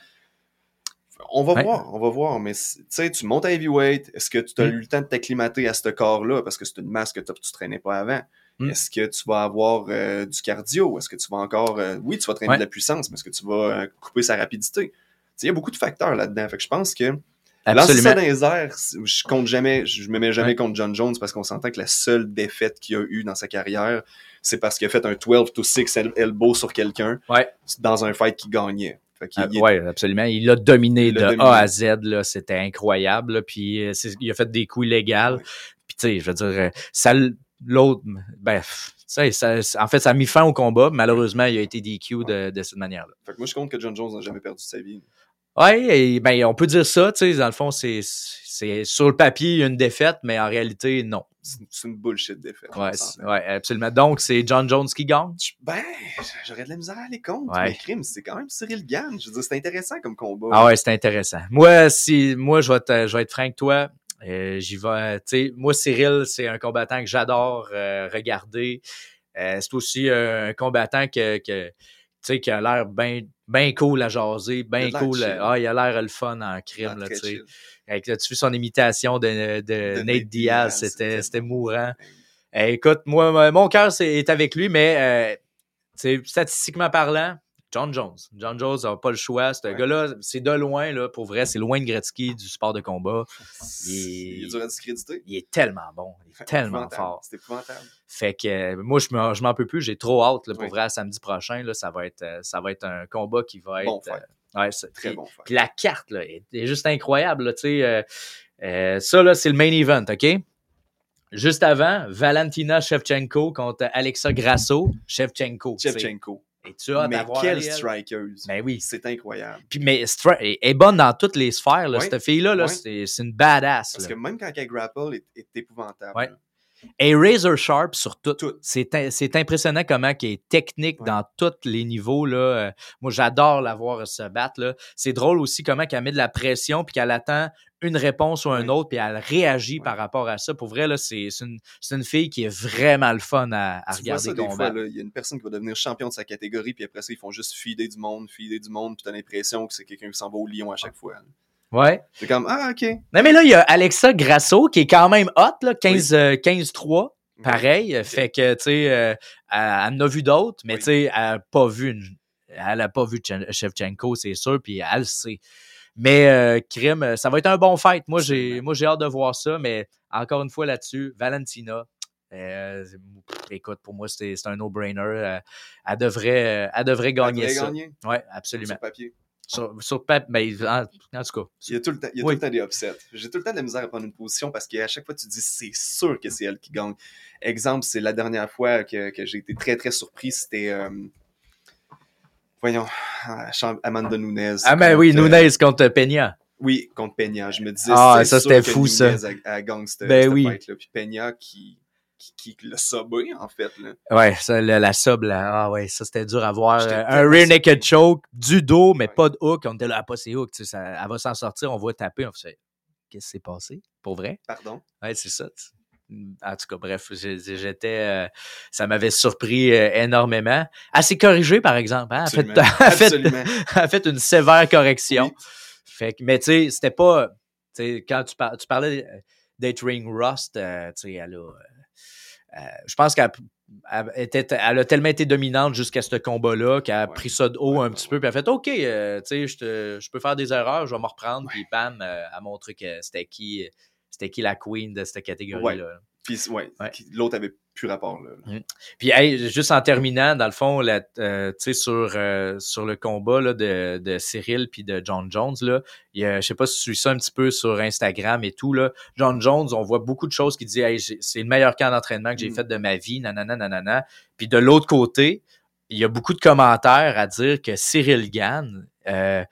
On va Ouais. voir, on va voir. Mais tu sais, tu montes à heavyweight, est-ce que tu as Mm. eu le temps de t'acclimater à ce corps-là? Parce que c'est une masse que tu traînais pas avant. Mm. Est-ce que tu vas avoir euh, du cardio? Est-ce que tu vas encore. euh, oui, tu vas traîner Ouais. de la puissance, mais est-ce que tu vas euh, couper sa rapidité? Il y a beaucoup de facteurs là-dedans. Fait que je pense que Lancer ça Absolument. dans les airs, je compte jamais, je me mets jamais Ouais. contre John Jones parce qu'on s'entend que la seule défaite qu'il a eue dans sa carrière, c'est parce qu'il a fait un 12 to 6 el- elbow sur quelqu'un Ouais. dans un fight qui gagnait. Ah, ouais, absolument. Il l'a dominé Il de A dominé. à Z. là. C'était incroyable. là. Puis euh, il a fait des coups illégaux. Puis tu sais, je veux dire, euh, ça, l'autre, ben, ça, en fait, ça a mis fin au combat. Malheureusement, il a été DQ de, de cette manière-là. Fait que moi, je compte que John Jones n'a jamais perdu sa vie. Et, ben, on peut dire ça. Tu sais, dans le fond, c'est, c'est sur le papier une défaite, mais en réalité, non. C'est une bullshit défaite. on Ouais, absolument. Donc, c'est John Jones qui gagne? Ben, j'aurais de la misère à aller contre. Ouais. Mais crime, c'est quand même Cyril Gann. Je veux dire, c'est intéressant comme combat. Ah ouais, c'est intéressant. Moi, si moi je vais te- je vais être franc avec toi, euh, j'y vais. Tu sais, moi Cyril, c'est un combattant que j'adore euh, regarder. Euh, c'est aussi un combattant que, que tu sais qui a l'air bien ben cool à jaser, bien cool. chill. Ah, il a l'air le fun en crime là, tu sais. Avec là, tu vu son imitation de, de, De Nate, Nate Diaz, c'était c'était- mourant. Eh, écoute, moi, mon cœur est avec lui, mais euh, tu sais, statistiquement parlant, John Jones. John Jones n'a pas le choix. Ce Ouais. gars-là, c'est de loin, là, pour vrai, c'est loin de Gretzky du sport de combat. Il est- Il est dur à discréditer. Il est tellement bon. Il est tellement fort. C'est épouvantable. Fait que euh, moi, je m'en, je m'en peux plus. J'ai trop hâte là, pour Oui. vrai, samedi prochain. Là, ça, va être, euh, ça va être un combat qui va être. Bon euh, ouais, Très puis- bon puis la carte, là, est, est juste incroyable. Là, ça, là, c'est le main event, OK? Juste avant, Valentina Shevchenko contre Alexa Grasso. Shevchenko. Shevchenko. Et tu as Mais quelle strikeuse. Ben oui. C'est incroyable. Puis, mais elle est bonne dans toutes les sphères. Là. Cette fille-là, là, c'est, une badass. Parce là. que même quand elle grapple, est, est épouvantable. Ouais. Est razor sharp sur tout. Tout. C'est, impressionnant comment elle est technique Ouais. dans tous les niveaux. Là. Euh, moi, j'adore la voir se battre. C'est drôle aussi comment elle met de la pression puis qu'elle attend une réponse ou un Ouais. autre puis elle réagit Ouais. par rapport à ça. Pour vrai, c'est, c'est, une, fille qui est vraiment le fun à, à Tu vois regarder des fois, là, il y a une personne qui va devenir champion de sa catégorie, puis après ça, ils font juste feeder du monde, feeder du monde, puis t'as l'impression que c'est quelqu'un qui s'en va au lion à chaque fois. là. Ouais. C'est comme, ah, ok. Non, mais là, il y a Alexa Grasso qui est quand même hot, là, 15, euh, 15-3. Pareil, fait que, tu sais, euh, elle, en a vu d'autres, mais Oui. tu sais, elle n'a pas vu une- elle a pas vu Chen- Shevchenko, c'est sûr, puis elle le sait. Mais euh, crime, ça va être un bon fight. Moi, j'ai, Absolument. moi, j'ai hâte de voir ça, mais encore une fois là-dessus, Valentina, euh, écoute, pour moi, c'est, un no-brainer. Euh, elle devrait, euh, elle devrait gagner Elle devrait ça. gagner Ouais, absolument. sur papier. Sur, sur mais en, en tout cas, Il y a tout le temps, il y a Oui. tout le temps des upsets. J'ai tout le temps de la misère à prendre une position parce qu'à chaque fois, tu dis, c'est sûr que c'est elle qui gagne. Exemple, c'est la dernière fois que, que j'ai été très, très surpris. C'était, euh, voyons, Amanda Nunes. Ah, ben oui, euh, Nunez contre Peña. Oui, contre Peña. Je me disais, Ah, ça, c'était fou, ça. Nunez a, a Ben oui. Puis Peña qui, qui, qui l'a sobé, en fait. Là. Ouais, ça, la, la sub, là, ah ouais, ça c'était dur à voir. Euh, un rear naked choke, du dos, mais Ouais. pas de hook. On était là, ah, pas ses hooks. tu sais, Ça, elle va s'en sortir, on va taper. On fait, qu'est-ce qui s'est passé? Pour vrai? Pardon? Ouais, c'est ça. tu- en tout cas, bref, j'étais, euh, ça m'avait surpris euh, énormément. Assez corrigé, par exemple. Hein? Elle, a fait, Absolument. elle a fait- elle une sévère correction. Oui. Fait que, mais tu sais, c'était pas. Quand tu, par- tu parlais d'être ring rust, euh, tu sais, elle a. euh, je pense qu'elle elle était, elle a tellement été dominante jusqu'à ce combat-là qu'elle a Ouais. pris ça de haut Ouais, un petit peu. Puis elle a fait OK, euh, tu sais, je peux faire des erreurs, je vais me reprendre. Puis bam, euh, elle a montré que c'était qui, c'était qui la queen de cette catégorie-là. Puis, ouais, l'autre avait plus rapport, là. Puis, hey, juste en terminant, dans le fond, la- euh, tu sais, sur, euh, sur le combat là, de, de Cyril puis de John Jones, là, il je sais pas si tu suis ça un petit peu sur Instagram et tout, là. John Jones, on voit beaucoup de choses qui disent hey, c'est le meilleur camp d'entraînement que j'ai Mm. fait de ma vie, nanana, nanana. Puis de l'autre côté, il y a beaucoup de commentaires à dire que Cyril Gann, euh,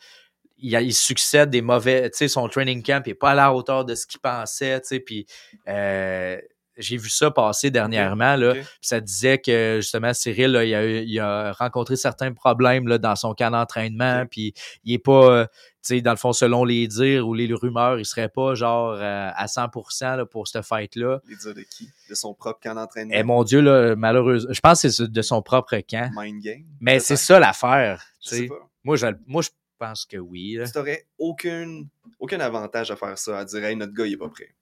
il, il succède des mauvais, tu sais, son training camp n'est pas à la hauteur de ce qu'il pensait, tu sais, puis euh, j'ai vu ça passer dernièrement, là, ça disait que justement Cyril, là, il, a, eu- il a rencontré certains problèmes là, dans son camp d'entraînement, puis il est pas, euh, tu sais, dans le fond, selon les dires ou les rumeurs, il serait pas genre euh, à 100% là, pour cette fight-là. Les dires de qui? De son propre camp d'entraînement? Et mon Dieu, là, malheureusement, je pense que c'est de son propre camp. Mind game. Mais c'est ça l'affaire. Je tu sais sais. pas. Moi, je, moi, je pense que oui. là. Tu n'aurais aucun, aucun avantage à faire ça, à dire, hey, notre gars, il est pas prêt.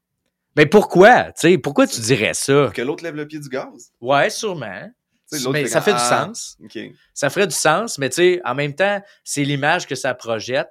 Mais pourquoi? Tu sais, pourquoi tu dirais ça? Que l'autre lève le pied du gaz? Ouais, sûrement. Mais ça fait du Ah, sens. Ça ferait du sens, mais tu sais, en même temps, c'est l'image que ça projette.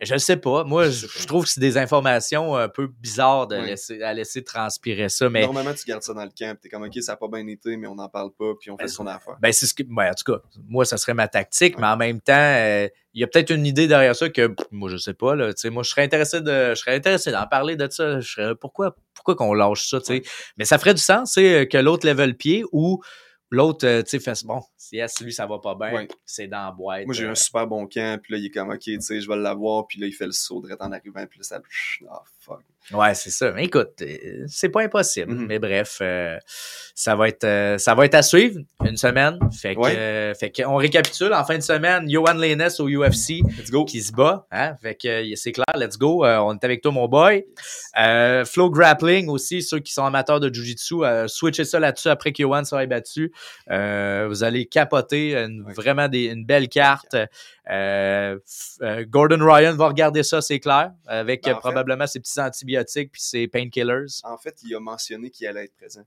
Je ne sais pas. Moi, Je je, trouve que c'est des informations un peu bizarres de laisser, à laisser transpirer ça. Mais Normalement, tu gardes ça dans le camp, puis t'es comme, OK, ça n'a pas bien été, mais on n'en parle pas, puis on fait Ben, son affaire. ben, c'est ce que. ben, en tout cas, moi, ça serait ma tactique, mais en même temps, euh, il y a peut-être une idée derrière ça que pff, moi, je sais pas. Là, tu sais, moi, je serais intéressé de. Je serais intéressé d'en parler de ça. Je serais, pourquoi, pourquoi qu'on lâche ça? tu sais? Mais ça ferait du sens, tu sais, que l'autre lève le pied ou l'autre, euh, tu sais, fait bon, si yes, lui, ça va pas bien, Ouais. c'est dans la boîte. Moi, j'ai eu euh, un super bon camp, puis là, il est comme, OK, tu sais, je vais l'avoir, puis là, il fait le saut direct en arrivant, puis là, ça. Ah, fuck. Ouais, c'est ça. Mais écoute, euh, c'est pas impossible. Mhm. Mais bref, euh, ça va être euh, ça va être à suivre une semaine. Fait que, Ouais. euh, fait que on récapitule en fin de semaine, Johan Lennes au UFC Let's go. qui se bat. Hein? Fait que c'est clair, let's go. On est avec toi, mon boy. Flow Grappling aussi, ceux qui sont amateurs de Jiu-Jitsu, switchez ça là-dessus après que Johan soit battu. Vous allez capoter. Une- Ouais. Vraiment des, une belle carte. Euh, euh, Gordon Ryan va regarder ça, c'est clair, avec Ben, fait- probablement ses petits antibiotiques puis ses painkillers. En fait, il a mentionné qu'il allait être présent.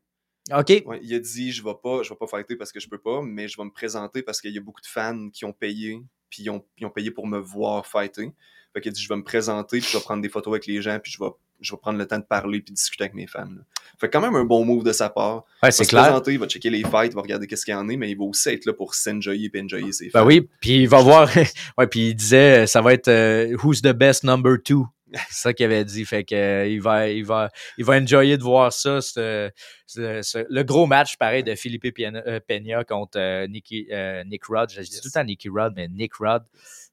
OK. Ouais, il a dit je vais pas, je vais pas fighter parce que je peux pas, mais je vais me présenter parce qu'il y a beaucoup de fans qui ont payé, puis ils ont, ils ont payé pour me voir fighter. Fait qu'il a dit je vais me présenter, puis je vais prendre des photos avec les gens, puis je vais, je vais prendre le temps de parler puis discuter avec mes fans. là. Fait quand même un bon move de sa part. Ouais, Il va c'est se clair. présenter, il va checker les fights, il va regarder qu'est-ce qu'il y en a, mais il va aussi être là pour s'enjoyer et enjoyer ses fans. Ben oui, puis il va voir. ouais, puis il disait, ça va être euh, Who's the best number two? C'est ça qu'il avait dit. Fait que euh, il va, il va, il va enjoyer de voir ça. ce- ce- ce- le gros match, pareil, de Philippe Peña, euh, contre euh, Nicky, euh, Nick Rod. Je dis Yes. tout le temps Nicky Rod, mais Nick Rod.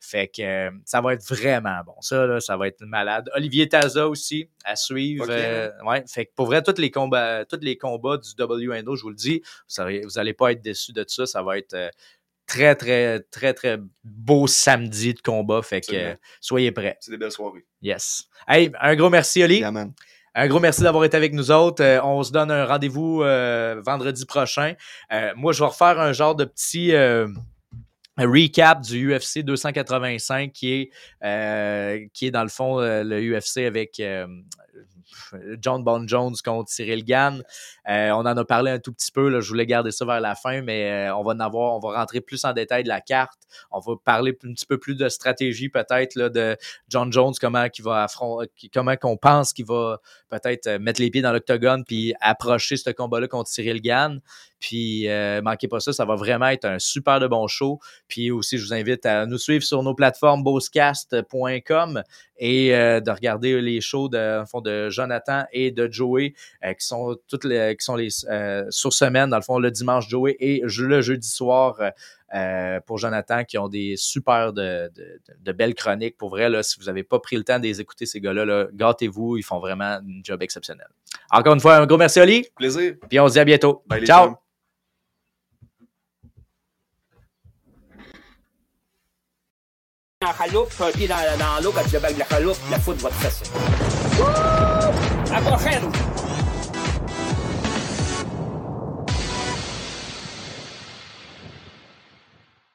Fait que ça va être vraiment bon. Ça, là, ça va être malade. Olivier Taza aussi à suivre. Ouais, fait que pour vrai, tous les combats, tous les combats du WNO, je vous le dis, vous n'allez vous allez pas être déçus de ça. Ça va être très, très, très, très beau samedi de combat. Fait que euh, soyez prêts. C'est des belles soirées. Yes. Hey, un gros merci, Oli. Yeah, man. Un gros merci d'avoir été avec nous autres. Euh, on se donne un rendez-vous euh, vendredi prochain. Euh, moi, je vais refaire un genre de petit euh, recap du UFC 285 qui est, euh, qui est dans le fond euh, le UFC avec euh, John Bon Jones contre Cyril Gann. Euh, on en a parlé un tout petit peu. Je voulais garder ça vers la fin, mais euh, on va en avoir, on va rentrer plus en détail de la carte. On va parler un petit peu plus de stratégie peut-être de John Jones, comment qu'il va affronter, comment qu'on pense qu'il va peut-être euh, mettre les pieds dans l'octogone puis approcher ce combat-là contre Cyril Gann. Puis euh, manquez pas ça, ça va vraiment être un super de bon show. Puis aussi, je vous invite à nous suivre sur nos plateformes bosscast.com et euh, de regarder les shows de, fond, de Jonathan et de Joey euh, qui sont toutes les, qui sont les euh, sur semaine, dans le fond, le dimanche Joey et le jeudi soir. euh, pour Jonathan, qui ont des super de, de, belles chroniques. Pour vrai, là, si vous n'avez pas pris le temps de les écouter, ces gars-là, là, gâtez-vous, ils font vraiment un job exceptionnel. Encore une fois, un gros merci, Oli, Plaisir. puis on se dit à bientôt. Bye, Ciao! En chaloupe, un pied dans, dans l'eau quand tu de la chaloupe, la foudre va te fesser. À prochaine!